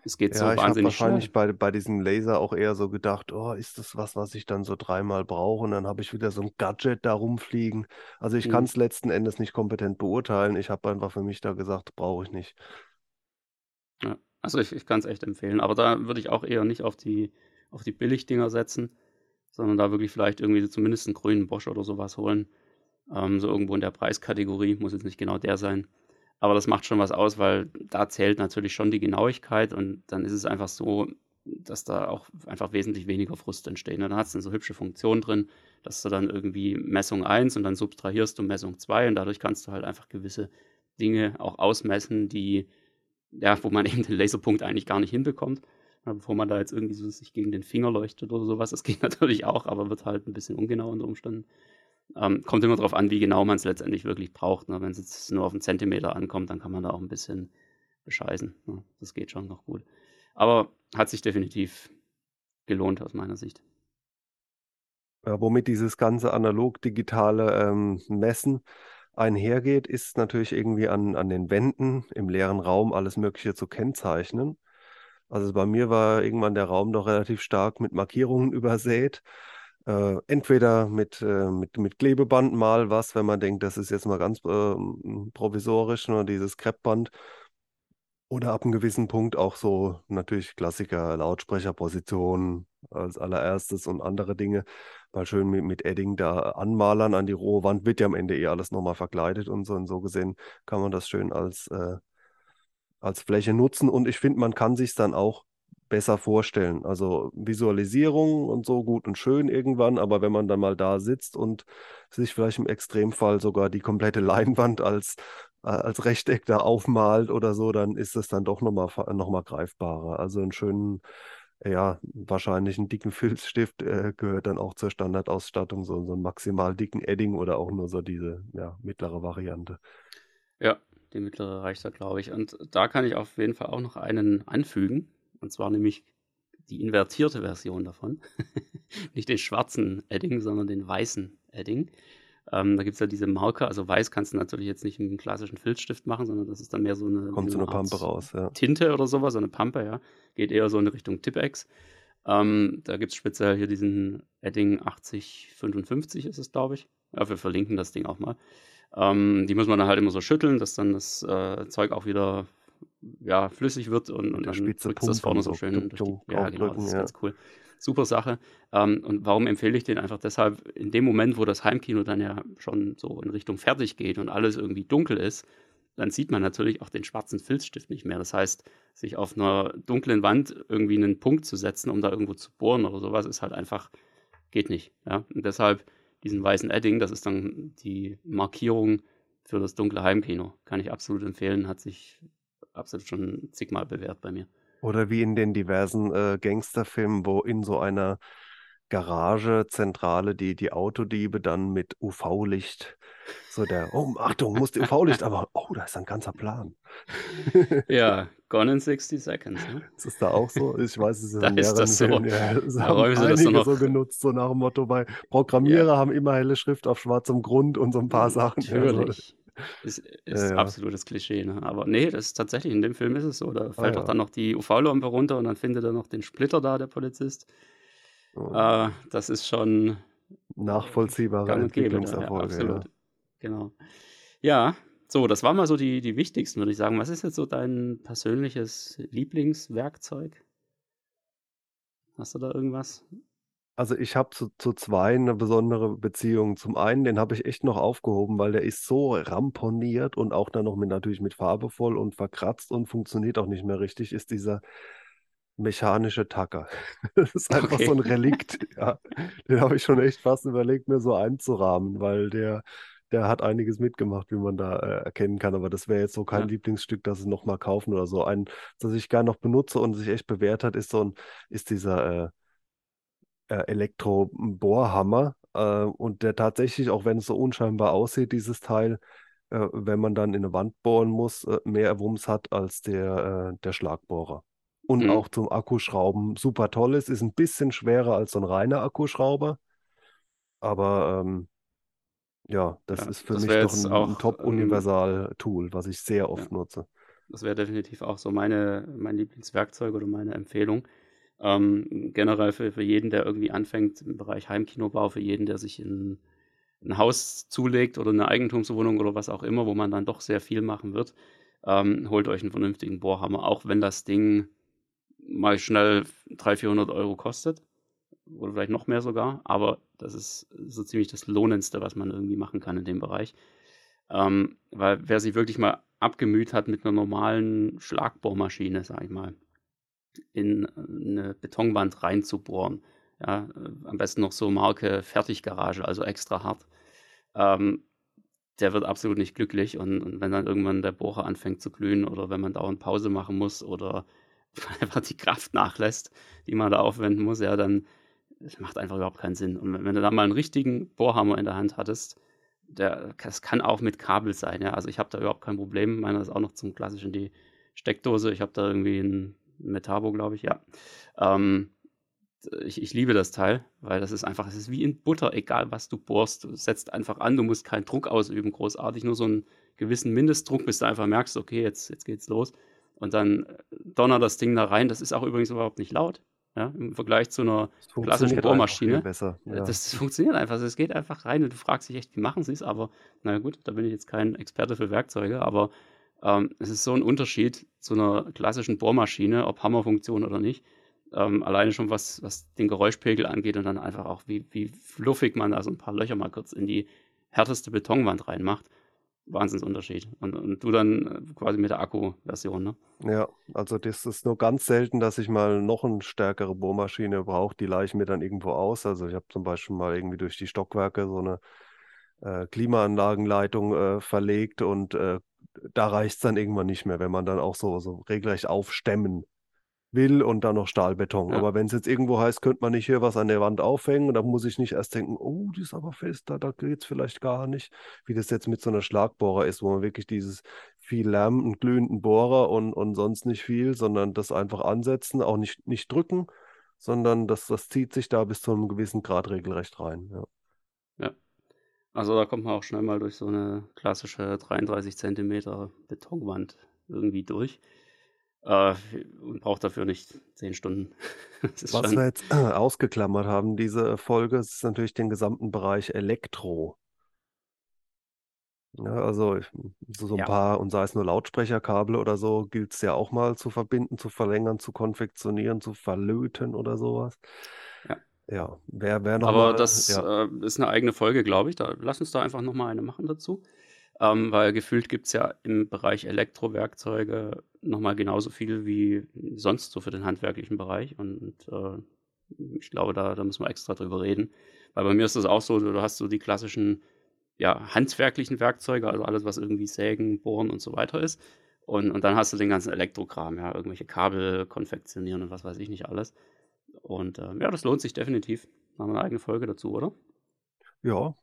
Speaker 1: es geht ja, so wahnsinnig
Speaker 2: ich wahrscheinlich bei, bei diesem Laser auch eher so gedacht, oh, ist das was, was ich dann so dreimal brauche? Und dann habe ich wieder so ein Gadget da rumfliegen. Also ich hm. kann es letzten Endes nicht kompetent beurteilen. Ich habe einfach für mich da gesagt, brauche ich nicht.
Speaker 1: Ja. Also ich, ich kann es echt empfehlen. Aber da würde ich auch eher nicht auf die, auf die Billigdinger setzen, sondern da wirklich vielleicht irgendwie zumindest einen grünen Bosch oder sowas holen. Ähm, so irgendwo in der Preiskategorie, muss jetzt nicht genau der sein. Aber das macht schon was aus, weil da zählt natürlich schon die Genauigkeit und dann ist es einfach so, dass da auch einfach wesentlich weniger Frust entsteht. Ne? Da hast du so hübsche Funktionen drin, dass du dann irgendwie Messung 1 und dann subtrahierst du Messung 2 und dadurch kannst du halt einfach gewisse Dinge auch ausmessen, die ja, wo man eben den Laserpunkt eigentlich gar nicht hinbekommt. Bevor man da jetzt irgendwie so sich gegen den Finger leuchtet oder sowas. Das geht natürlich auch, aber wird halt ein bisschen ungenau unter Umständen. Ähm, kommt immer darauf an, wie genau man es letztendlich wirklich braucht. Ne? Wenn es jetzt nur auf einen Zentimeter ankommt, dann kann man da auch ein bisschen bescheißen. Ne? Das geht schon noch gut. Aber hat sich definitiv gelohnt aus meiner Sicht.
Speaker 2: Ja, womit dieses ganze analog-digitale ähm, Messen einhergeht, ist natürlich irgendwie an, an den Wänden im leeren Raum alles Mögliche zu kennzeichnen. Also bei mir war irgendwann der Raum doch relativ stark mit Markierungen übersät. Äh, entweder mit, äh, mit, mit Klebeband mal was, wenn man denkt, das ist jetzt mal ganz äh, provisorisch, nur dieses Kreppband. Oder ab einem gewissen Punkt auch so natürlich Klassiker, Lautsprecherposition als allererstes und andere Dinge. Mal schön mit, mit Edding da anmalern an die rohe Wand, wird ja am Ende eh alles nochmal verkleidet und so. Und so gesehen kann man das schön als, äh, als Fläche nutzen. Und ich finde, man kann sich dann auch besser vorstellen. Also Visualisierung und so gut und schön irgendwann, aber wenn man dann mal da sitzt und sich vielleicht im Extremfall sogar die komplette Leinwand als äh, als Rechteck da aufmalt oder so, dann ist es dann doch nochmal noch mal greifbarer. Also einen schönen, ja, wahrscheinlich einen dicken Filzstift äh, gehört dann auch zur Standardausstattung, so, so einen maximal dicken Edding oder auch nur so diese ja, mittlere Variante.
Speaker 1: Ja, die mittlere reicht da, glaube ich. Und da kann ich auf jeden Fall auch noch einen anfügen. Und zwar nämlich die invertierte Version davon. Nicht den schwarzen Edding, sondern den weißen Edding. Ähm, da gibt es ja diese Marker, also weiß kannst du natürlich jetzt nicht mit einem klassischen Filzstift machen, sondern das ist dann mehr so eine,
Speaker 2: Kommt so eine Pampe raus, ja.
Speaker 1: Tinte oder sowas, so eine Pampe, ja. Geht eher so in Richtung Tipex. Ähm, da gibt es speziell hier diesen Edding 8055 ist es, glaube ich. Ja, wir verlinken das Ding auch mal. Ähm, die muss man dann halt immer so schütteln, dass dann das äh, Zeug auch wieder ja, flüssig wird und, und dann
Speaker 2: drückt das vorne so schön.
Speaker 1: Durch die, ja, genau, das ist ganz cool super Sache. Ähm, und warum empfehle ich den einfach deshalb? In dem Moment, wo das Heimkino dann ja schon so in Richtung fertig geht und alles irgendwie dunkel ist, dann sieht man natürlich auch den schwarzen Filzstift nicht mehr. Das heißt, sich auf einer dunklen Wand irgendwie einen Punkt zu setzen, um da irgendwo zu bohren oder sowas, ist halt einfach, geht nicht. Ja? Und deshalb diesen weißen Edding, das ist dann die Markierung für das dunkle Heimkino. Kann ich absolut empfehlen, hat sich absolut schon zigmal bewährt bei mir.
Speaker 2: Oder wie in den diversen äh, Gangsterfilmen, wo in so einer Garagezentrale die, die Autodiebe dann mit UV-Licht, so der, oh, Achtung, muss UV-Licht, aber oh, da ist ein ganzer Plan.
Speaker 1: ja, Gone in 60 Seconds. Ne?
Speaker 2: Ist das da auch so? Ich weiß es
Speaker 1: da ist das so. Ja,
Speaker 2: da haben einige das noch... so genutzt, so nach dem Motto, weil Programmierer ja. haben immer helle Schrift auf schwarzem Grund und so ein paar Sachen.
Speaker 1: Natürlich. Ist, ist ja, ja. absolutes Klischee, ne? Aber nee, das ist tatsächlich, in dem Film ist es so. Da fällt ah, auch dann noch die UV-Lampe runter und dann findet er noch den Splitter da, der Polizist. Oh. Äh, das ist schon
Speaker 2: nachvollziehbare Entwicklungserfolge.
Speaker 1: absolut. Genau. Ja, so, das waren mal so die, die wichtigsten, würde ich sagen. Was ist jetzt so dein persönliches Lieblingswerkzeug? Hast du da irgendwas?
Speaker 2: Also ich habe zu, zu zwei eine besondere Beziehung. Zum einen, den habe ich echt noch aufgehoben, weil der ist so ramponiert und auch dann noch mit natürlich mit Farbe voll und verkratzt und funktioniert auch nicht mehr richtig, ist dieser mechanische Tacker. Das ist einfach okay. so ein Relikt. Ja. Den habe ich schon echt fast überlegt, mir so einzurahmen, weil der, der hat einiges mitgemacht, wie man da äh, erkennen kann. Aber das wäre jetzt so kein ja. Lieblingsstück, das ich nochmal kaufen oder so. Ein, das ich gar noch benutze und sich echt bewährt hat, ist so ein, ist dieser äh, äh, Elektrobohrhammer. Äh, und der tatsächlich, auch wenn es so unscheinbar aussieht, dieses Teil, äh, wenn man dann in eine Wand bohren muss, mehr Wumms hat als der, der Schlagbohrer. Und mhm. auch zum Akkuschrauben super toll ist. Ist ein bisschen schwerer als so ein reiner Akkuschrauber. Aber ähm, ja, das ja, ist für das mich doch ein, ein Top-Universal-Tool, was ich sehr oft ja. nutze.
Speaker 1: Das wäre definitiv auch so meine, mein Lieblingswerkzeug oder meine Empfehlung. Ähm, generell für, für jeden, der irgendwie anfängt im Bereich Heimkinobau, für jeden, der sich in ein Haus zulegt oder eine Eigentumswohnung oder was auch immer, wo man dann doch sehr viel machen wird, ähm, holt euch einen vernünftigen Bohrhammer, auch wenn das Ding mal schnell 300, 400 Euro kostet oder vielleicht noch mehr sogar, aber das ist so ziemlich das Lohnendste, was man irgendwie machen kann in dem Bereich. Ähm, weil wer sich wirklich mal abgemüht hat mit einer normalen Schlagbohrmaschine, sag ich mal, in eine Betonwand reinzubohren. Ja, am besten noch so Marke Fertiggarage, also extra hart. Ähm, der wird absolut nicht glücklich und, und, wenn dann irgendwann der Bohrer anfängt zu glühen oder wenn man dauernd Pause machen muss oder einfach die Kraft nachlässt, die man da aufwenden muss, ja, dann das macht einfach überhaupt keinen Sinn. Und wenn du da mal einen richtigen Bohrhammer in der Hand hattest, der, das kann auch mit Kabel sein, ja. Also ich habe da überhaupt kein Problem. Meiner ist auch noch zum klassischen die Steckdose. Ich habe da irgendwie ein Metabo, glaube ich, ja. Ähm, ich, ich, liebe das Teil, weil das ist einfach, es ist wie in Butter, egal was du bohrst. Du setzt einfach an, du musst keinen Druck ausüben, großartig, nur so einen gewissen Mindestdruck, bis du einfach merkst, okay, jetzt, jetzt geht's los. Und dann donnert das Ding da rein. Das ist auch übrigens überhaupt nicht laut. Ja, Im Vergleich zu einer klassischen Bohrmaschine.
Speaker 2: Besser, ja.
Speaker 1: das, das, funktioniert einfach. Es geht einfach rein und du fragst dich echt, wie machen sie es? Aber naja gut, da bin ich jetzt kein Experte für Werkzeuge, aber ähm, es ist so ein Unterschied zu einer klassischen Bohrmaschine, ob Hammerfunktion oder nicht. Ähm, alleine schon was, was den Geräuschpegel angeht und dann einfach auch, wie, wie fluffig man da so ein paar Löcher mal kurz in die härteste Betonwand reinmacht. Wahnsinnsunterschied. Und, und du dann äh, quasi mit der Akku-Version, ne?
Speaker 2: Ja, also das ist nur ganz selten, dass ich mal noch eine stärkere Bohrmaschine brauche. Die leihe ich mir dann irgendwo aus. Also ich habe zum Beispiel mal irgendwie durch die Stockwerke so eine äh, Klimaanlagenleitung äh, verlegt und äh, da reicht es dann irgendwann nicht mehr, wenn man dann auch so, so regelrecht aufstemmen will und dann noch Stahlbeton. Ja. Aber wenn es jetzt irgendwo heißt, könnte man nicht hier was an der Wand aufhängen, dann muss ich nicht erst denken, oh, die ist aber fest, da, da geht es vielleicht gar nicht. Wie das jetzt mit so einer Schlagbohrer ist, wo man wirklich dieses viel Lärm, einen glühenden Bohrer und, und sonst nicht viel, sondern das einfach ansetzen, auch nicht, nicht drücken, sondern das, das zieht sich da bis zu einem gewissen Grad regelrecht rein. Ja.
Speaker 1: Also da kommt man auch schnell mal durch so eine klassische 33 Zentimeter Betonwand irgendwie durch. Äh, und braucht dafür nicht zehn Stunden.
Speaker 2: Was wir jetzt äh, ausgeklammert haben, diese Folge, ist natürlich den gesamten Bereich Elektro. Ja, also so, so ein ja. paar, und sei es nur Lautsprecherkabel oder so, gilt es ja auch mal zu verbinden, zu verlängern, zu konfektionieren, zu verlöten oder sowas.
Speaker 1: Ja.
Speaker 2: Wer, wer noch
Speaker 1: Aber
Speaker 2: mal,
Speaker 1: das
Speaker 2: ja.
Speaker 1: äh, ist eine eigene Folge, glaube ich. Da, lass uns da einfach nochmal eine machen dazu. Ähm, weil gefühlt gibt es ja im Bereich Elektrowerkzeuge nochmal genauso viel wie sonst so für den handwerklichen Bereich. Und äh, ich glaube, da, da müssen wir extra drüber reden. Weil bei mir ist das auch so, du hast so die klassischen ja, handwerklichen Werkzeuge, also alles, was irgendwie Sägen, Bohren und so weiter ist. Und, und dann hast du den ganzen Elektrokram, ja, irgendwelche Kabel konfektionieren und was weiß ich nicht alles. Und äh, ja, das lohnt sich definitiv. Machen wir eine eigene Folge dazu, oder?
Speaker 2: Ja,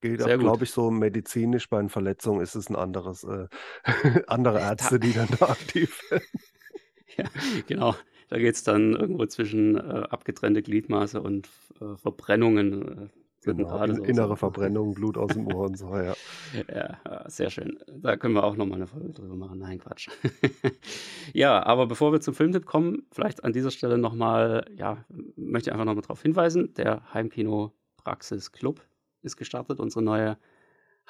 Speaker 2: Geht auch, glaube ich, so medizinisch bei einer Verletzung ist es ein anderes, äh, andere Ärzte, die dann da aktiv
Speaker 1: sind. Ja, genau. Da geht es dann irgendwo zwischen äh, abgetrennte Gliedmaße und äh, Verbrennungen.
Speaker 2: Äh, genau, in, innere. Verbrennung, Blut aus dem Ohr und so, ja.
Speaker 1: ja. sehr schön. Da können wir auch nochmal eine Folge drüber machen. Nein, Quatsch. ja, aber bevor wir zum Filmtipp kommen, vielleicht an dieser Stelle nochmal, ja, möchte ich einfach nochmal darauf hinweisen, der Heimkino Praxis Club ist gestartet, unsere neue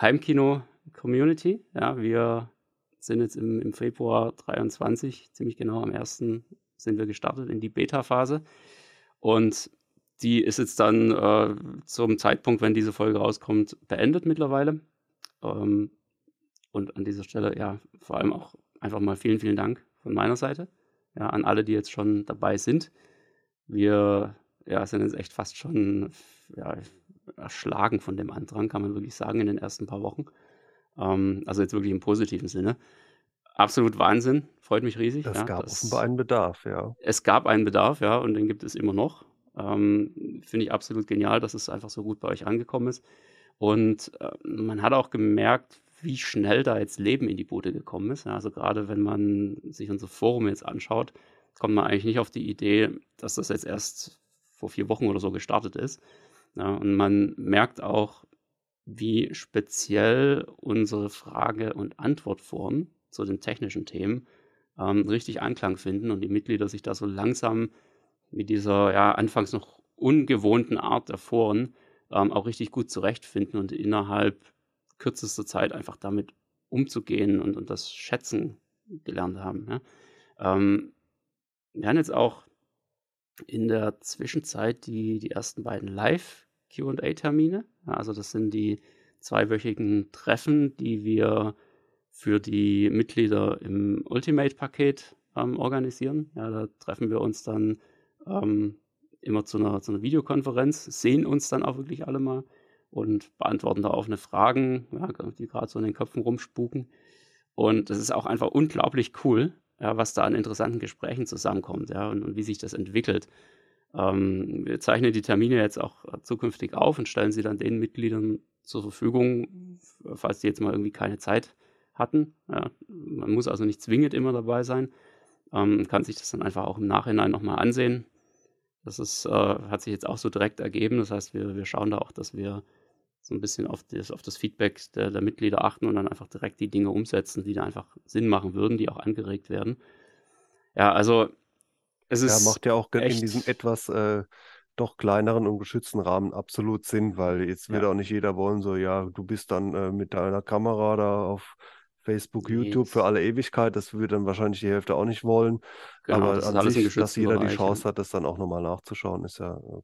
Speaker 1: Heimkino-Community. Ja, wir sind jetzt im, im Februar 23, ziemlich genau am 1. sind wir gestartet in die Beta-Phase. Und die ist jetzt dann äh, zum Zeitpunkt, wenn diese Folge rauskommt, beendet mittlerweile. Ähm, und an dieser Stelle, ja, vor allem auch einfach mal vielen, vielen Dank von meiner Seite. Ja, an alle, die jetzt schon dabei sind. Wir ja, sind jetzt echt fast schon, ja, erschlagen von dem Andrang, kann man wirklich sagen, in den ersten paar Wochen. Ähm, also jetzt wirklich im positiven Sinne. Absolut Wahnsinn, freut mich riesig.
Speaker 2: Es
Speaker 1: ja,
Speaker 2: gab das, offenbar einen Bedarf, ja.
Speaker 1: Es gab einen Bedarf, ja, und den gibt es immer noch. Ähm, Finde ich absolut genial, dass es einfach so gut bei euch angekommen ist. Und äh, man hat auch gemerkt, wie schnell da jetzt Leben in die Bude gekommen ist. Ja, also gerade wenn man sich unser Forum jetzt anschaut, kommt man eigentlich nicht auf die Idee, dass das jetzt erst vor vier Wochen oder so gestartet ist. Ja, und man merkt auch, wie speziell unsere Frage- und Antwortform zu den technischen Themen ähm, richtig Anklang finden und die Mitglieder sich da so langsam mit dieser ja anfangs noch ungewohnten Art der Foren ähm, auch richtig gut zurechtfinden und innerhalb kürzester Zeit einfach damit umzugehen und, und das Schätzen gelernt haben. Ja. Ähm, wir haben jetzt auch in der Zwischenzeit die, die ersten beiden Live- QA-Termine. Also das sind die zweiwöchigen Treffen, die wir für die Mitglieder im Ultimate-Paket ähm, organisieren. Ja, da treffen wir uns dann ähm, immer zu einer, zu einer Videokonferenz, sehen uns dann auch wirklich alle mal und beantworten da offene Fragen, ja, die gerade so in den Köpfen rumspuken. Und das ist auch einfach unglaublich cool, ja, was da an interessanten Gesprächen zusammenkommt ja, und, und wie sich das entwickelt. Ähm, wir zeichnen die Termine jetzt auch zukünftig auf und stellen sie dann den Mitgliedern zur Verfügung, falls die jetzt mal irgendwie keine Zeit hatten. Ja, man muss also nicht zwingend immer dabei sein, ähm, kann sich das dann einfach auch im Nachhinein nochmal ansehen. Das ist, äh, hat sich jetzt auch so direkt ergeben. Das heißt, wir, wir schauen da auch, dass wir so ein bisschen auf das, auf das Feedback der, der Mitglieder achten und dann einfach direkt die Dinge umsetzen, die da einfach Sinn machen würden, die auch angeregt werden. Ja, also es ist.
Speaker 2: Ja, macht ja auch in diesem etwas äh, doch kleineren und geschützten Rahmen absolut Sinn, weil jetzt wird
Speaker 1: Ja.
Speaker 2: auch nicht jeder wollen, so, ja, du bist dann äh, mit deiner Kamera da auf Facebook, YouTube für alle Ewigkeit. Das würde dann wahrscheinlich die Hälfte auch nicht wollen.
Speaker 1: Genau,
Speaker 2: Aber
Speaker 1: das
Speaker 2: an sich, dass jeder die
Speaker 1: Bereich,
Speaker 2: Chance
Speaker 1: ja.
Speaker 2: hat, das dann auch nochmal nachzuschauen, ist ja äh,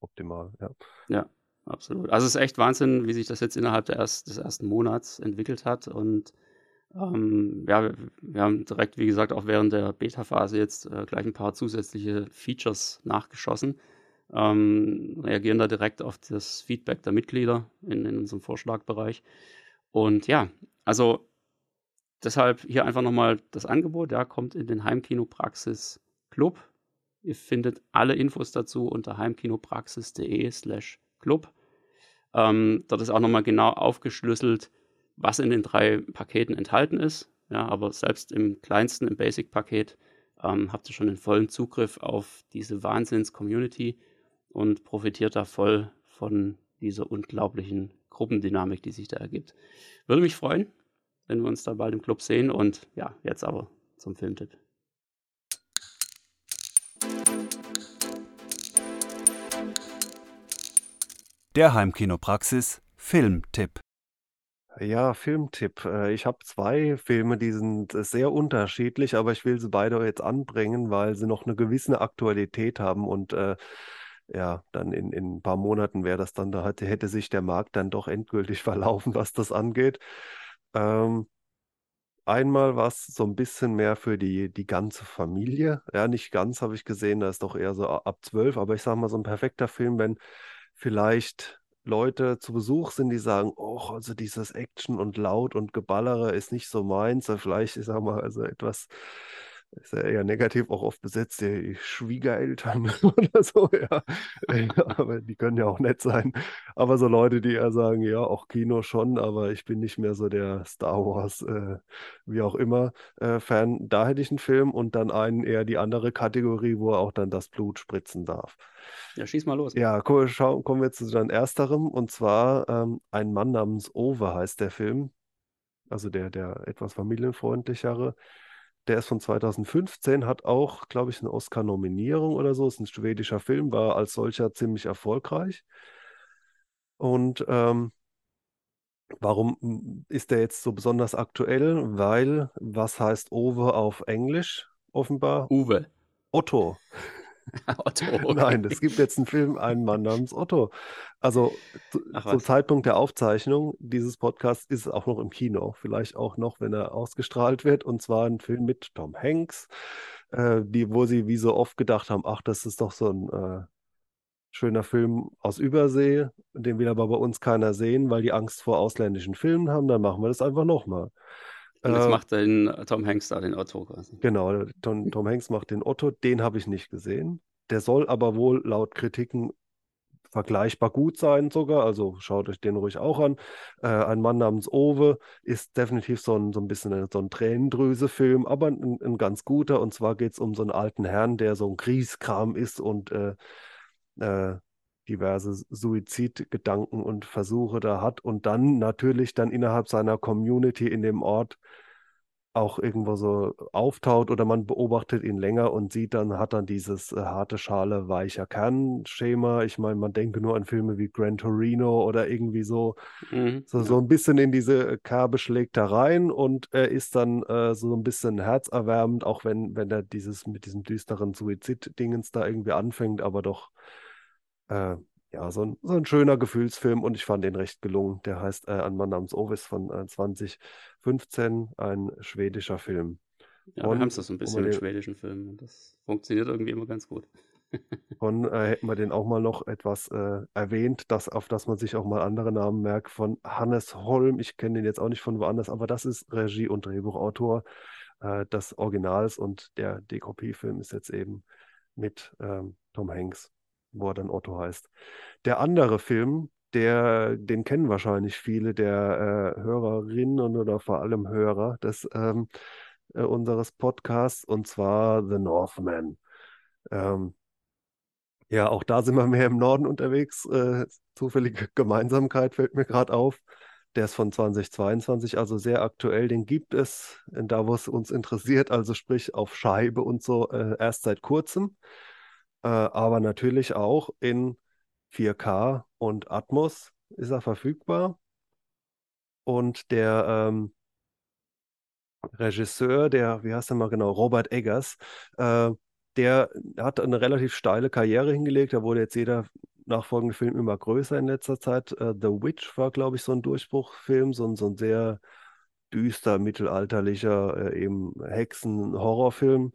Speaker 2: optimal. Ja.
Speaker 1: Ja, absolut. Also es ist echt Wahnsinn, wie sich das jetzt innerhalb erst, des ersten Monats entwickelt hat. Und ähm, ja, wir, wir haben direkt, wie gesagt, auch während der Beta-Phase jetzt äh, gleich ein paar zusätzliche Features nachgeschossen. Ähm, reagieren da direkt auf das Feedback der Mitglieder in, in unserem Vorschlagbereich. Und ja, also deshalb hier einfach nochmal das Angebot, ja, kommt in den Heimkinopraxis Club. Ihr findet alle Infos dazu unter heimkinopraxis.de slash club. Ähm, dort ist auch nochmal genau aufgeschlüsselt, was in den drei Paketen enthalten ist. Ja, aber selbst im kleinsten, im Basic-Paket, ähm, habt ihr schon den vollen Zugriff auf diese Wahnsinns-Community und profitiert da voll von dieser unglaublichen Gruppendynamik, die sich da ergibt. Würde mich freuen, wenn wir uns da bald im Club sehen. Und ja, jetzt aber zum Filmtipp.
Speaker 3: Der Heimkinopraxis Filmtipp.
Speaker 2: Ja, Filmtipp. Äh, Ich habe zwei Filme, die sind sehr unterschiedlich, aber ich will sie beide jetzt anbringen, weil sie noch eine gewisse Aktualität haben und äh, ja, dann in, in ein paar Monaten wäre das dann, da hätte sich der Markt dann doch endgültig verlaufen, was das angeht. Ähm, einmal was so ein bisschen mehr für die, die ganze Familie. Ja, nicht ganz, habe ich gesehen, da ist doch eher so ab zwölf, aber ich sage mal, so ein perfekter Film, wenn vielleicht Leute zu Besuch sind, die sagen, oh, also dieses Action und Laut und Geballere ist nicht so meins. Vielleicht, ich sag mal, also etwas, ist ja eher negativ auch oft besetzt, die Schwiegereltern oder so, ja. Ja, Aber die können ja auch nett sein. Aber so Leute, die eher sagen, ja, auch Kino schon, aber ich bin nicht mehr so der Star Wars, äh, wie auch immer, äh, Fan. Da hätte ich einen Film und dann einen eher die andere Kategorie, wo er auch dann das Blut spritzen darf.
Speaker 1: Ja, schieß mal los.
Speaker 2: Ja, cool, schau, kommen wir zu dann ersterem und zwar ähm, Ein Mann namens Ove heißt der Film, also der, der etwas familienfreundlichere. Der ist von 2015, hat auch, glaube ich, eine Oscar-Nominierung oder so, ist ein schwedischer Film, war als solcher ziemlich erfolgreich. Und ähm, warum ist der jetzt so besonders aktuell? Weil, was heißt Ove auf Englisch offenbar?
Speaker 1: Uwe.
Speaker 2: Otto.
Speaker 1: Otto. okay.
Speaker 2: Nein, es gibt jetzt einen Film, einen Mann namens Otto. Also
Speaker 1: Ach
Speaker 2: zum. Zeitpunkt der Aufzeichnung dieses Podcasts ist es auch noch im Kino. Vielleicht auch noch, wenn er ausgestrahlt wird. Und zwar ein Film mit Tom Hanks, äh, die, wo sie wie so oft gedacht haben, ach, das ist doch so ein äh, schöner Film aus Übersee, den will aber bei uns keiner sehen, weil die Angst vor ausländischen Filmen haben. Dann machen wir das einfach nochmal.
Speaker 1: Und jetzt
Speaker 2: Äh,
Speaker 1: macht den Tom Hanks da den Otto quasi.
Speaker 2: Genau, Tom, Tom Hanks macht den Otto, den habe ich nicht gesehen. Der soll aber wohl laut Kritiken vergleichbar gut sein sogar, also schaut euch den ruhig auch an. Äh, ein Mann namens Owe ist definitiv so ein, so ein bisschen ein, so ein Tränendrüse-Film, aber ein, ein ganz guter. Und zwar geht es um so einen alten Herrn, der so ein Grieskram ist und äh, äh, diverse Suizidgedanken und Versuche da hat und dann natürlich dann innerhalb seiner Community in dem Ort auch irgendwo so auftaucht oder man beobachtet ihn länger und sieht dann, hat dann dieses äh, harte Schale, weicher Kern-Schema. Ich meine, man denke nur an Filme wie Gran Torino oder irgendwie so,
Speaker 1: Mhm,
Speaker 2: so,
Speaker 1: ja.
Speaker 2: so ein bisschen in diese Kerbe schlägt er rein und er ist dann äh, so ein bisschen herzerwärmend, auch wenn, wenn er dieses mit diesem düsteren Suizid-Dingens da irgendwie anfängt, aber doch äh, ja, so ein, so ein schöner Gefühlsfilm und ich fand den recht gelungen. Der heißt äh, Ein Mann namens Ovis von äh, 2015, ein schwedischer Film.
Speaker 1: Ja, wir
Speaker 2: Und
Speaker 1: haben es so ein bisschen mit
Speaker 2: den-
Speaker 1: schwedischen Filmen und das funktioniert irgendwie immer ganz gut.
Speaker 2: Von äh, hätten wir den auch mal noch etwas äh, erwähnt, das, auf das man sich auch mal andere Namen merkt, von Hannes Holm. Ich kenne den jetzt auch nicht von woanders, aber das ist Regie- und Drehbuchautor äh, des Originals und der Dekopiefilm ist jetzt eben mit ähm, Tom Hanks. Wo er dann Otto heißt. Der andere Film, der, den kennen wahrscheinlich viele der äh, Hörerinnen oder vor allem Hörer des, ähm, äh, unseres Podcasts, und zwar The Northman. Ähm, ja, auch da sind wir mehr im Norden unterwegs. Äh, zufällige Gemeinsamkeit fällt mir gerade auf. Der ist von 2022, also sehr aktuell. Den gibt es, da wo es uns interessiert, also sprich auf Scheibe und so, äh, erst seit kurzem. Äh, aber natürlich auch in 4K und Atmos ist er verfügbar. Und der ähm, Regisseur, der, wie heißt er mal genau, Robert Eggers, äh, der hat eine relativ steile Karriere hingelegt. Da wurde jetzt jeder nachfolgende Film immer größer in letzter Zeit. Uh, The Witch war, glaube ich, so ein Durchbruchfilm, so ein, so ein sehr düster, mittelalterlicher, äh, eben Hexen-Horrorfilm.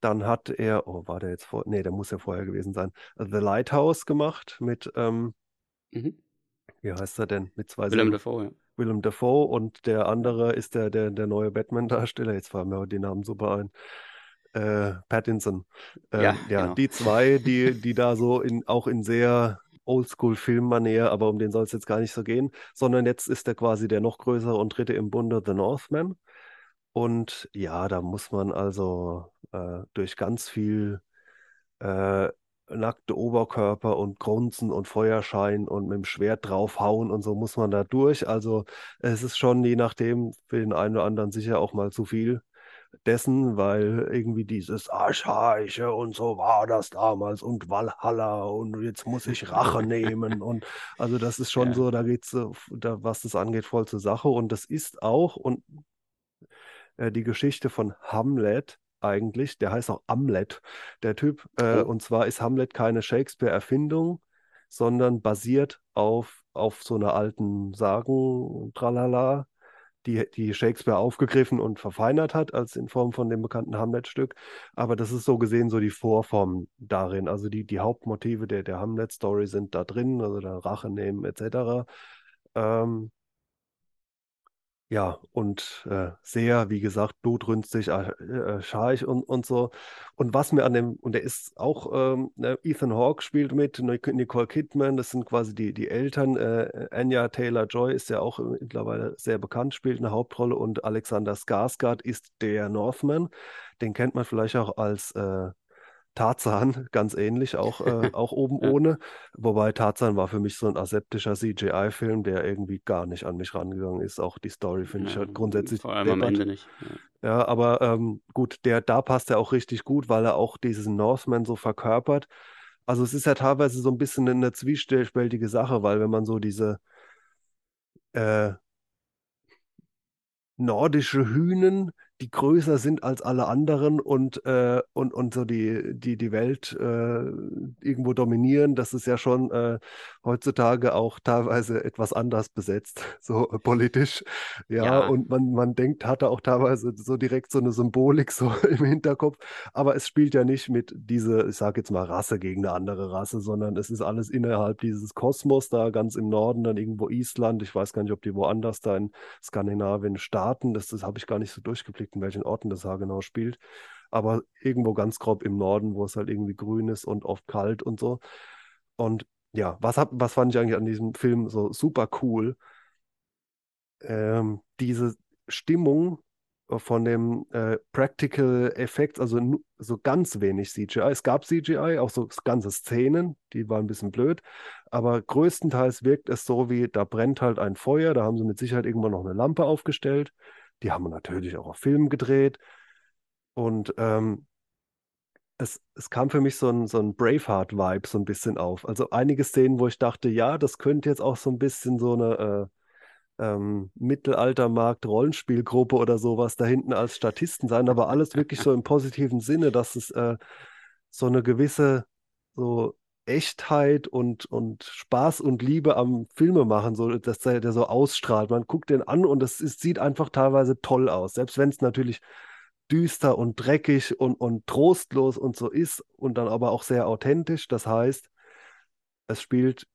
Speaker 2: Dann hat er, oh, war der jetzt vor, nee, der muss ja vorher gewesen sein, The Lighthouse gemacht mit, ähm, mhm. wie heißt er denn? Mit zwei
Speaker 1: Willem Dafoe, ja.
Speaker 2: Willem Dafoe und der andere ist der, der, der neue Batman-Darsteller. Jetzt fallen mir die Namen super ein äh, Pattinson. Ähm, ja, ja genau. die zwei, die, die da so in, auch in sehr Oldschool-Filmmanier, aber um den soll es jetzt gar nicht so gehen, sondern jetzt ist er quasi der noch größere und dritte im Bunde, The Northman. Und ja, da muss man also äh, durch ganz viel äh, nackte Oberkörper und Grunzen und Feuerschein und mit dem Schwert draufhauen und so muss man da durch. Also es ist schon je nachdem für den einen oder anderen sicher auch mal zu viel dessen, weil irgendwie dieses Archaische und so war das damals und Valhalla und jetzt muss ich Rache nehmen und also das ist schon ja. so, da geht's, da, was das angeht, voll zur Sache und das ist auch und äh, die Geschichte von Hamlet eigentlich, der heißt auch Hamlet, der Typ, äh, oh. und zwar ist Hamlet keine Shakespeare-Erfindung, sondern basiert auf, auf so einer alten Sagen, tralala, die, die Shakespeare aufgegriffen und verfeinert hat, als in Form von dem bekannten Hamlet-Stück. Aber das ist so gesehen so die Vorform darin. Also die, die Hauptmotive der, der Hamlet-Story sind da drin, also da Rache nehmen etc. Ähm, ja, und äh, sehr, wie gesagt, blutrünstig, äh, äh, scharch und, und so. Und was mir an dem, und der ist auch, ähm, ne, Ethan Hawke spielt mit, Nicole Kidman, das sind quasi die, die Eltern. Äh, Anya Taylor-Joy ist ja auch mittlerweile sehr bekannt, spielt eine Hauptrolle und Alexander Skarsgård ist der Northman. Den kennt man vielleicht auch als äh, Tarzan ganz ähnlich, auch, äh, auch oben ja. ohne. Wobei Tarzan war für mich so ein aseptischer CGI-Film, der irgendwie gar nicht an mich rangegangen ist. Auch die Story finde ja, ich halt grundsätzlich.
Speaker 1: Vor allem am Ende nicht.
Speaker 2: Ja, ja aber ähm, gut, der, da passt er auch richtig gut, weil er auch diesen Northman so verkörpert. Also es ist ja teilweise so ein bisschen eine zwiespältige Sache, weil wenn man so diese äh, nordische Hühnen die größer sind als alle anderen und, äh, und, und so die, die, die Welt äh, irgendwo dominieren, das ist ja schon äh, heutzutage auch teilweise etwas anders besetzt, so politisch. Ja, ja, und man, man denkt, hat da auch teilweise so direkt so eine Symbolik so im Hinterkopf, aber es spielt ja nicht mit diese, ich sage jetzt mal Rasse gegen eine andere Rasse, sondern es ist alles innerhalb dieses Kosmos da ganz im Norden, dann irgendwo Island, ich weiß gar nicht, ob die woanders da in Skandinavien starten, das, das habe ich gar nicht so durchgeblickt in welchen Orten das genau spielt. Aber irgendwo ganz grob im Norden, wo es halt irgendwie grün ist und oft kalt und so. Und ja, was, hab, was fand ich eigentlich an diesem Film so super cool? Ähm, diese Stimmung von dem äh, Practical Effects, also so ganz wenig CGI. Es gab CGI, auch so ganze Szenen, die waren ein bisschen blöd, aber größtenteils wirkt es so wie, da brennt halt ein Feuer, da haben sie mit Sicherheit irgendwann noch eine Lampe aufgestellt die haben natürlich auch auf Film gedreht. Und ähm, es, es kam für mich so ein, so ein Braveheart-Vibe so ein bisschen auf. Also einige Szenen, wo ich dachte, ja, das könnte jetzt auch so ein bisschen so eine äh, ähm, Mittelaltermarkt-Rollenspielgruppe oder sowas da hinten als Statisten sein, aber alles wirklich so im positiven Sinne, dass es äh, so eine gewisse so Echtheit und, und Spaß und Liebe am Filme machen, so, dass der, der so ausstrahlt. Man guckt den an und es, sieht einfach teilweise toll aus, selbst wenn es natürlich düster und dreckig und, und trostlos und so ist und dann aber auch sehr authentisch. Das heißt, es spielt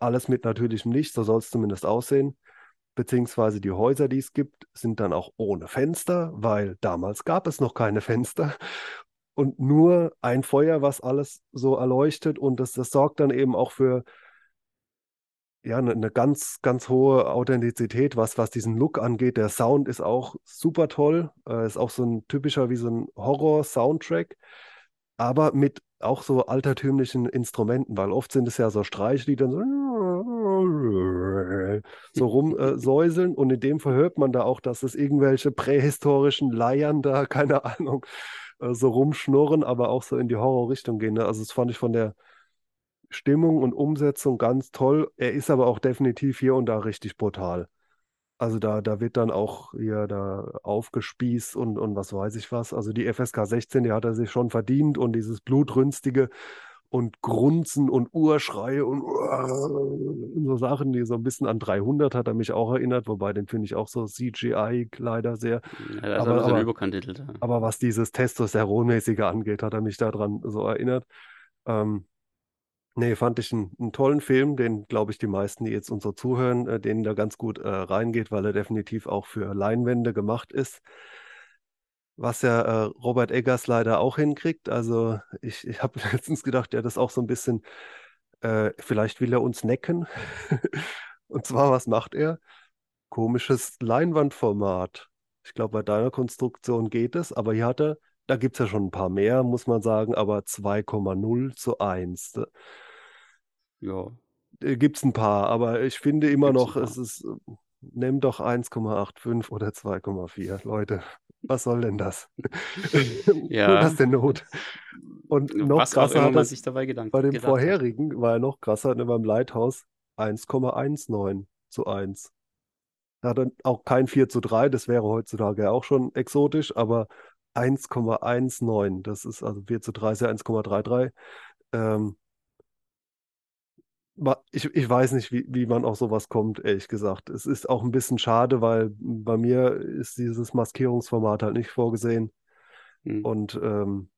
Speaker 2: alles mit natürlichem Licht, so soll es zumindest aussehen. Beziehungsweise die Häuser, die es gibt, sind dann auch ohne Fenster, weil damals gab es noch keine Fenster. Und nur ein Feuer, was alles so erleuchtet und das, das sorgt dann eben auch für ja, eine, eine ganz, ganz hohe Authentizität, was, was diesen Look angeht. Der Sound ist auch super toll, äh, ist auch so ein typischer wie so ein Horror-Soundtrack, aber mit auch so altertümlichen Instrumenten, weil oft sind es ja so Streiche, die dann so, so rumsäuseln äh, und in dem verhört man da auch, dass es irgendwelche prähistorischen Leiern da, keine Ahnung, äh, so rumschnurren, aber auch so in die Horrorrichtung gehen. Ne? Also das fand ich von der Stimmung und Umsetzung ganz toll. Er ist aber auch definitiv hier und da richtig brutal. Also da, da wird dann auch hier da aufgespießt und, und was weiß ich was. Also die FSK 16, die hat er sich schon verdient und dieses blutrünstige und Grunzen und Urschreie und, und so Sachen, die so ein bisschen an 300 hat er mich auch erinnert, wobei den finde ich auch so CGI leider sehr.
Speaker 1: Ja,
Speaker 2: aber,
Speaker 1: aber, ja.
Speaker 2: aber was dieses Testosteronmäßige angeht, hat er mich daran so erinnert. Ähm, Nee, fand ich einen, einen tollen Film, den, glaube ich, die meisten, die jetzt uns so zuhören, äh, denen da ganz gut äh, reingeht, weil er definitiv auch für Leinwände gemacht ist. Was ja äh, Robert Eggers leider auch hinkriegt. Also ich, ich habe letztens gedacht, ja, das ist auch so ein bisschen, äh, vielleicht will er uns necken. Und zwar, was macht er? Komisches Leinwandformat. Ich glaube, bei deiner Konstruktion geht es, aber hier hat er, da gibt es ja schon ein paar mehr, muss man sagen, aber 2,0 zu 1.
Speaker 1: Ja.
Speaker 2: Äh, Gibt es ein paar, aber ich finde immer
Speaker 1: Gibt's
Speaker 2: noch, es ist, nimm doch 1,85 oder 2,4. Leute, was soll denn das?
Speaker 1: Ja.
Speaker 2: das der Not? Und noch
Speaker 1: Was
Speaker 2: krasser hat
Speaker 1: man sich dabei Gedanken
Speaker 2: bei dem
Speaker 1: gedacht hat.
Speaker 2: vorherigen, war er noch krasser, ne, beim Lighthouse 1,19 zu 1. Da hat er auch kein 4 zu 3, das wäre heutzutage ja auch schon exotisch, aber 1,19, das ist also 4 zu 3 ist ja 1,33. Ähm, ich, ich weiß nicht, wie, wie man auf sowas kommt, ehrlich gesagt. Es ist auch ein bisschen schade, weil bei mir ist dieses Maskierungsformat halt nicht vorgesehen.
Speaker 1: Hm.
Speaker 2: Und ähm,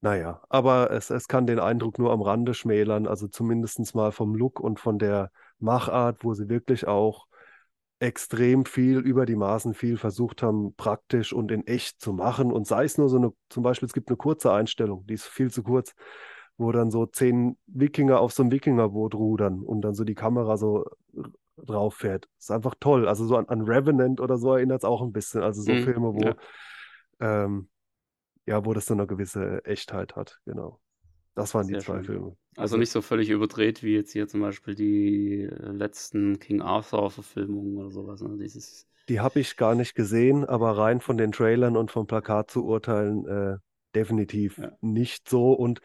Speaker 2: naja, aber es, es kann den Eindruck nur am Rande schmälern, also zumindest mal vom Look und von der Machart, wo sie wirklich auch extrem viel über die Maßen viel versucht haben, praktisch und in echt zu machen. Und sei es nur so eine, zum Beispiel, es gibt eine kurze Einstellung, die ist viel zu kurz, wo dann so zehn Wikinger auf so einem Wikingerboot rudern und dann so die Kamera so drauf fährt. ist einfach toll. Also so an, an Revenant oder so erinnert es auch ein bisschen. Also so
Speaker 1: Mhm,
Speaker 2: Filme, wo,
Speaker 1: ja.
Speaker 2: ähm, ja, wo das so eine gewisse Echtheit hat, genau. Das waren die
Speaker 1: Sehr
Speaker 2: zwei
Speaker 1: schön.
Speaker 2: Filme.
Speaker 1: Also nicht so völlig überdreht wie jetzt hier zum Beispiel die äh, letzten King Arthur-Verfilmungen oder sowas. Ne? Dieses,
Speaker 2: Die habe ich gar nicht gesehen, aber rein von den Trailern und vom Plakat zu urteilen, äh, definitiv
Speaker 1: Ja.
Speaker 2: nicht so. Und,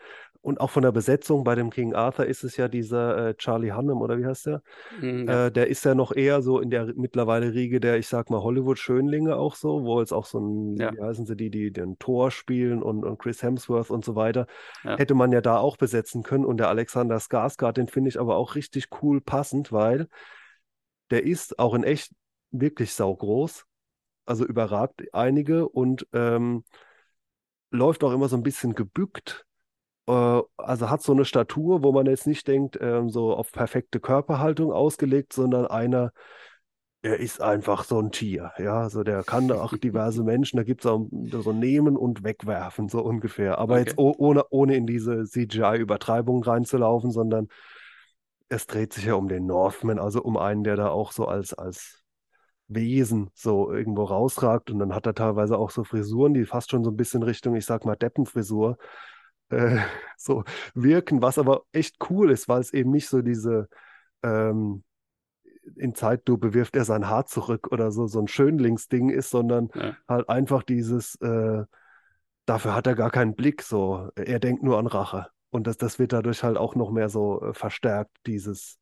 Speaker 2: und auch von der Besetzung bei dem King Arthur ist es ja dieser äh, Charlie Hunnam, oder wie heißt der?
Speaker 1: Hm, ja.
Speaker 2: Äh, der ist ja noch eher so in der mittlerweile Riege der, ich sag mal, Hollywood-Schönlinge auch so, wo jetzt auch so ein,
Speaker 1: Ja.
Speaker 2: wie heißen sie, die, die den Thor spielen und, und Chris Hemsworth und so weiter,
Speaker 1: Ja.
Speaker 2: hätte man ja da auch besetzen können. Und der Alexander Skarsgård, den finde ich aber auch richtig cool passend, weil der ist auch in echt wirklich saugroß, also überragt einige und ähm, läuft auch immer so ein bisschen gebückt. Äh, also hat so eine Statur, wo man jetzt nicht denkt, ähm, so auf perfekte Körperhaltung ausgelegt, sondern einer, er ist einfach so ein Tier. Ja, also der kann auch diverse Menschen, da gibt es auch so nehmen und wegwerfen, so ungefähr. Aber jetzt
Speaker 1: Okay.
Speaker 2: oh, ohne, ohne in diese CGI-Übertreibung reinzulaufen, sondern es dreht sich ja um den Northman, also um einen, der da auch so als, als Wesen so irgendwo rausragt. Und dann hat er teilweise auch so Frisuren, die fast schon so ein bisschen Richtung, ich sag mal, Deppenfrisur äh, so wirken, was aber echt cool ist, weil es eben nicht so diese ähm, in Zeitlupe wirft er sein Haar zurück oder so, so ein Schönlingsding ist, sondern
Speaker 1: Ja.
Speaker 2: halt einfach dieses, äh, dafür hat er gar keinen Blick, so, er denkt nur an Rache. Und das, das wird dadurch halt auch noch mehr so äh, verstärkt, dieses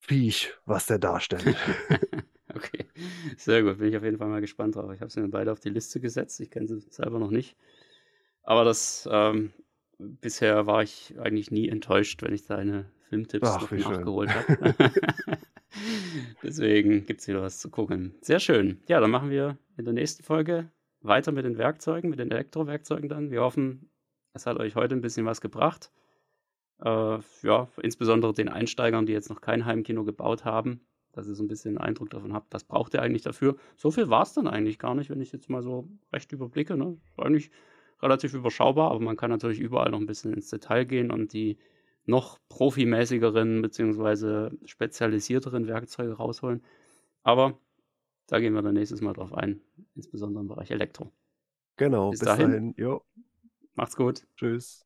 Speaker 2: Viech, was der darstellt.
Speaker 1: Okay, sehr gut. Bin ich auf jeden Fall mal gespannt drauf. Ich habe sie mir beide auf die Liste gesetzt. Ich kenne sie selber noch nicht. Aber das ähm, bisher war ich eigentlich nie enttäuscht, wenn ich deine Filmtipps
Speaker 2: Ach,
Speaker 1: nachgeholt habe. Deswegen gibt es wieder was zu gucken. Sehr schön. Ja, dann machen wir in der nächsten Folge weiter mit den Werkzeugen, mit den Elektrowerkzeugen dann. Wir hoffen, es hat euch heute ein bisschen was gebracht. Äh, ja, insbesondere den Einsteigern, die jetzt noch kein Heimkino gebaut haben, dass ihr so ein bisschen einen Eindruck davon habt, was braucht ihr eigentlich dafür. So viel war es dann eigentlich gar nicht, wenn ich jetzt mal so recht überblicke. Ne? Eigentlich relativ überschaubar, aber man kann natürlich überall noch ein bisschen ins Detail gehen und die noch profimäßigeren bzw. spezialisierteren Werkzeuge rausholen. Aber da gehen wir dann nächstes Mal drauf ein, insbesondere im Bereich Elektro.
Speaker 2: Genau,
Speaker 1: Bis
Speaker 2: bis,
Speaker 1: dahin.
Speaker 2: dahin. Jo,
Speaker 1: Macht's gut.
Speaker 2: tschüss.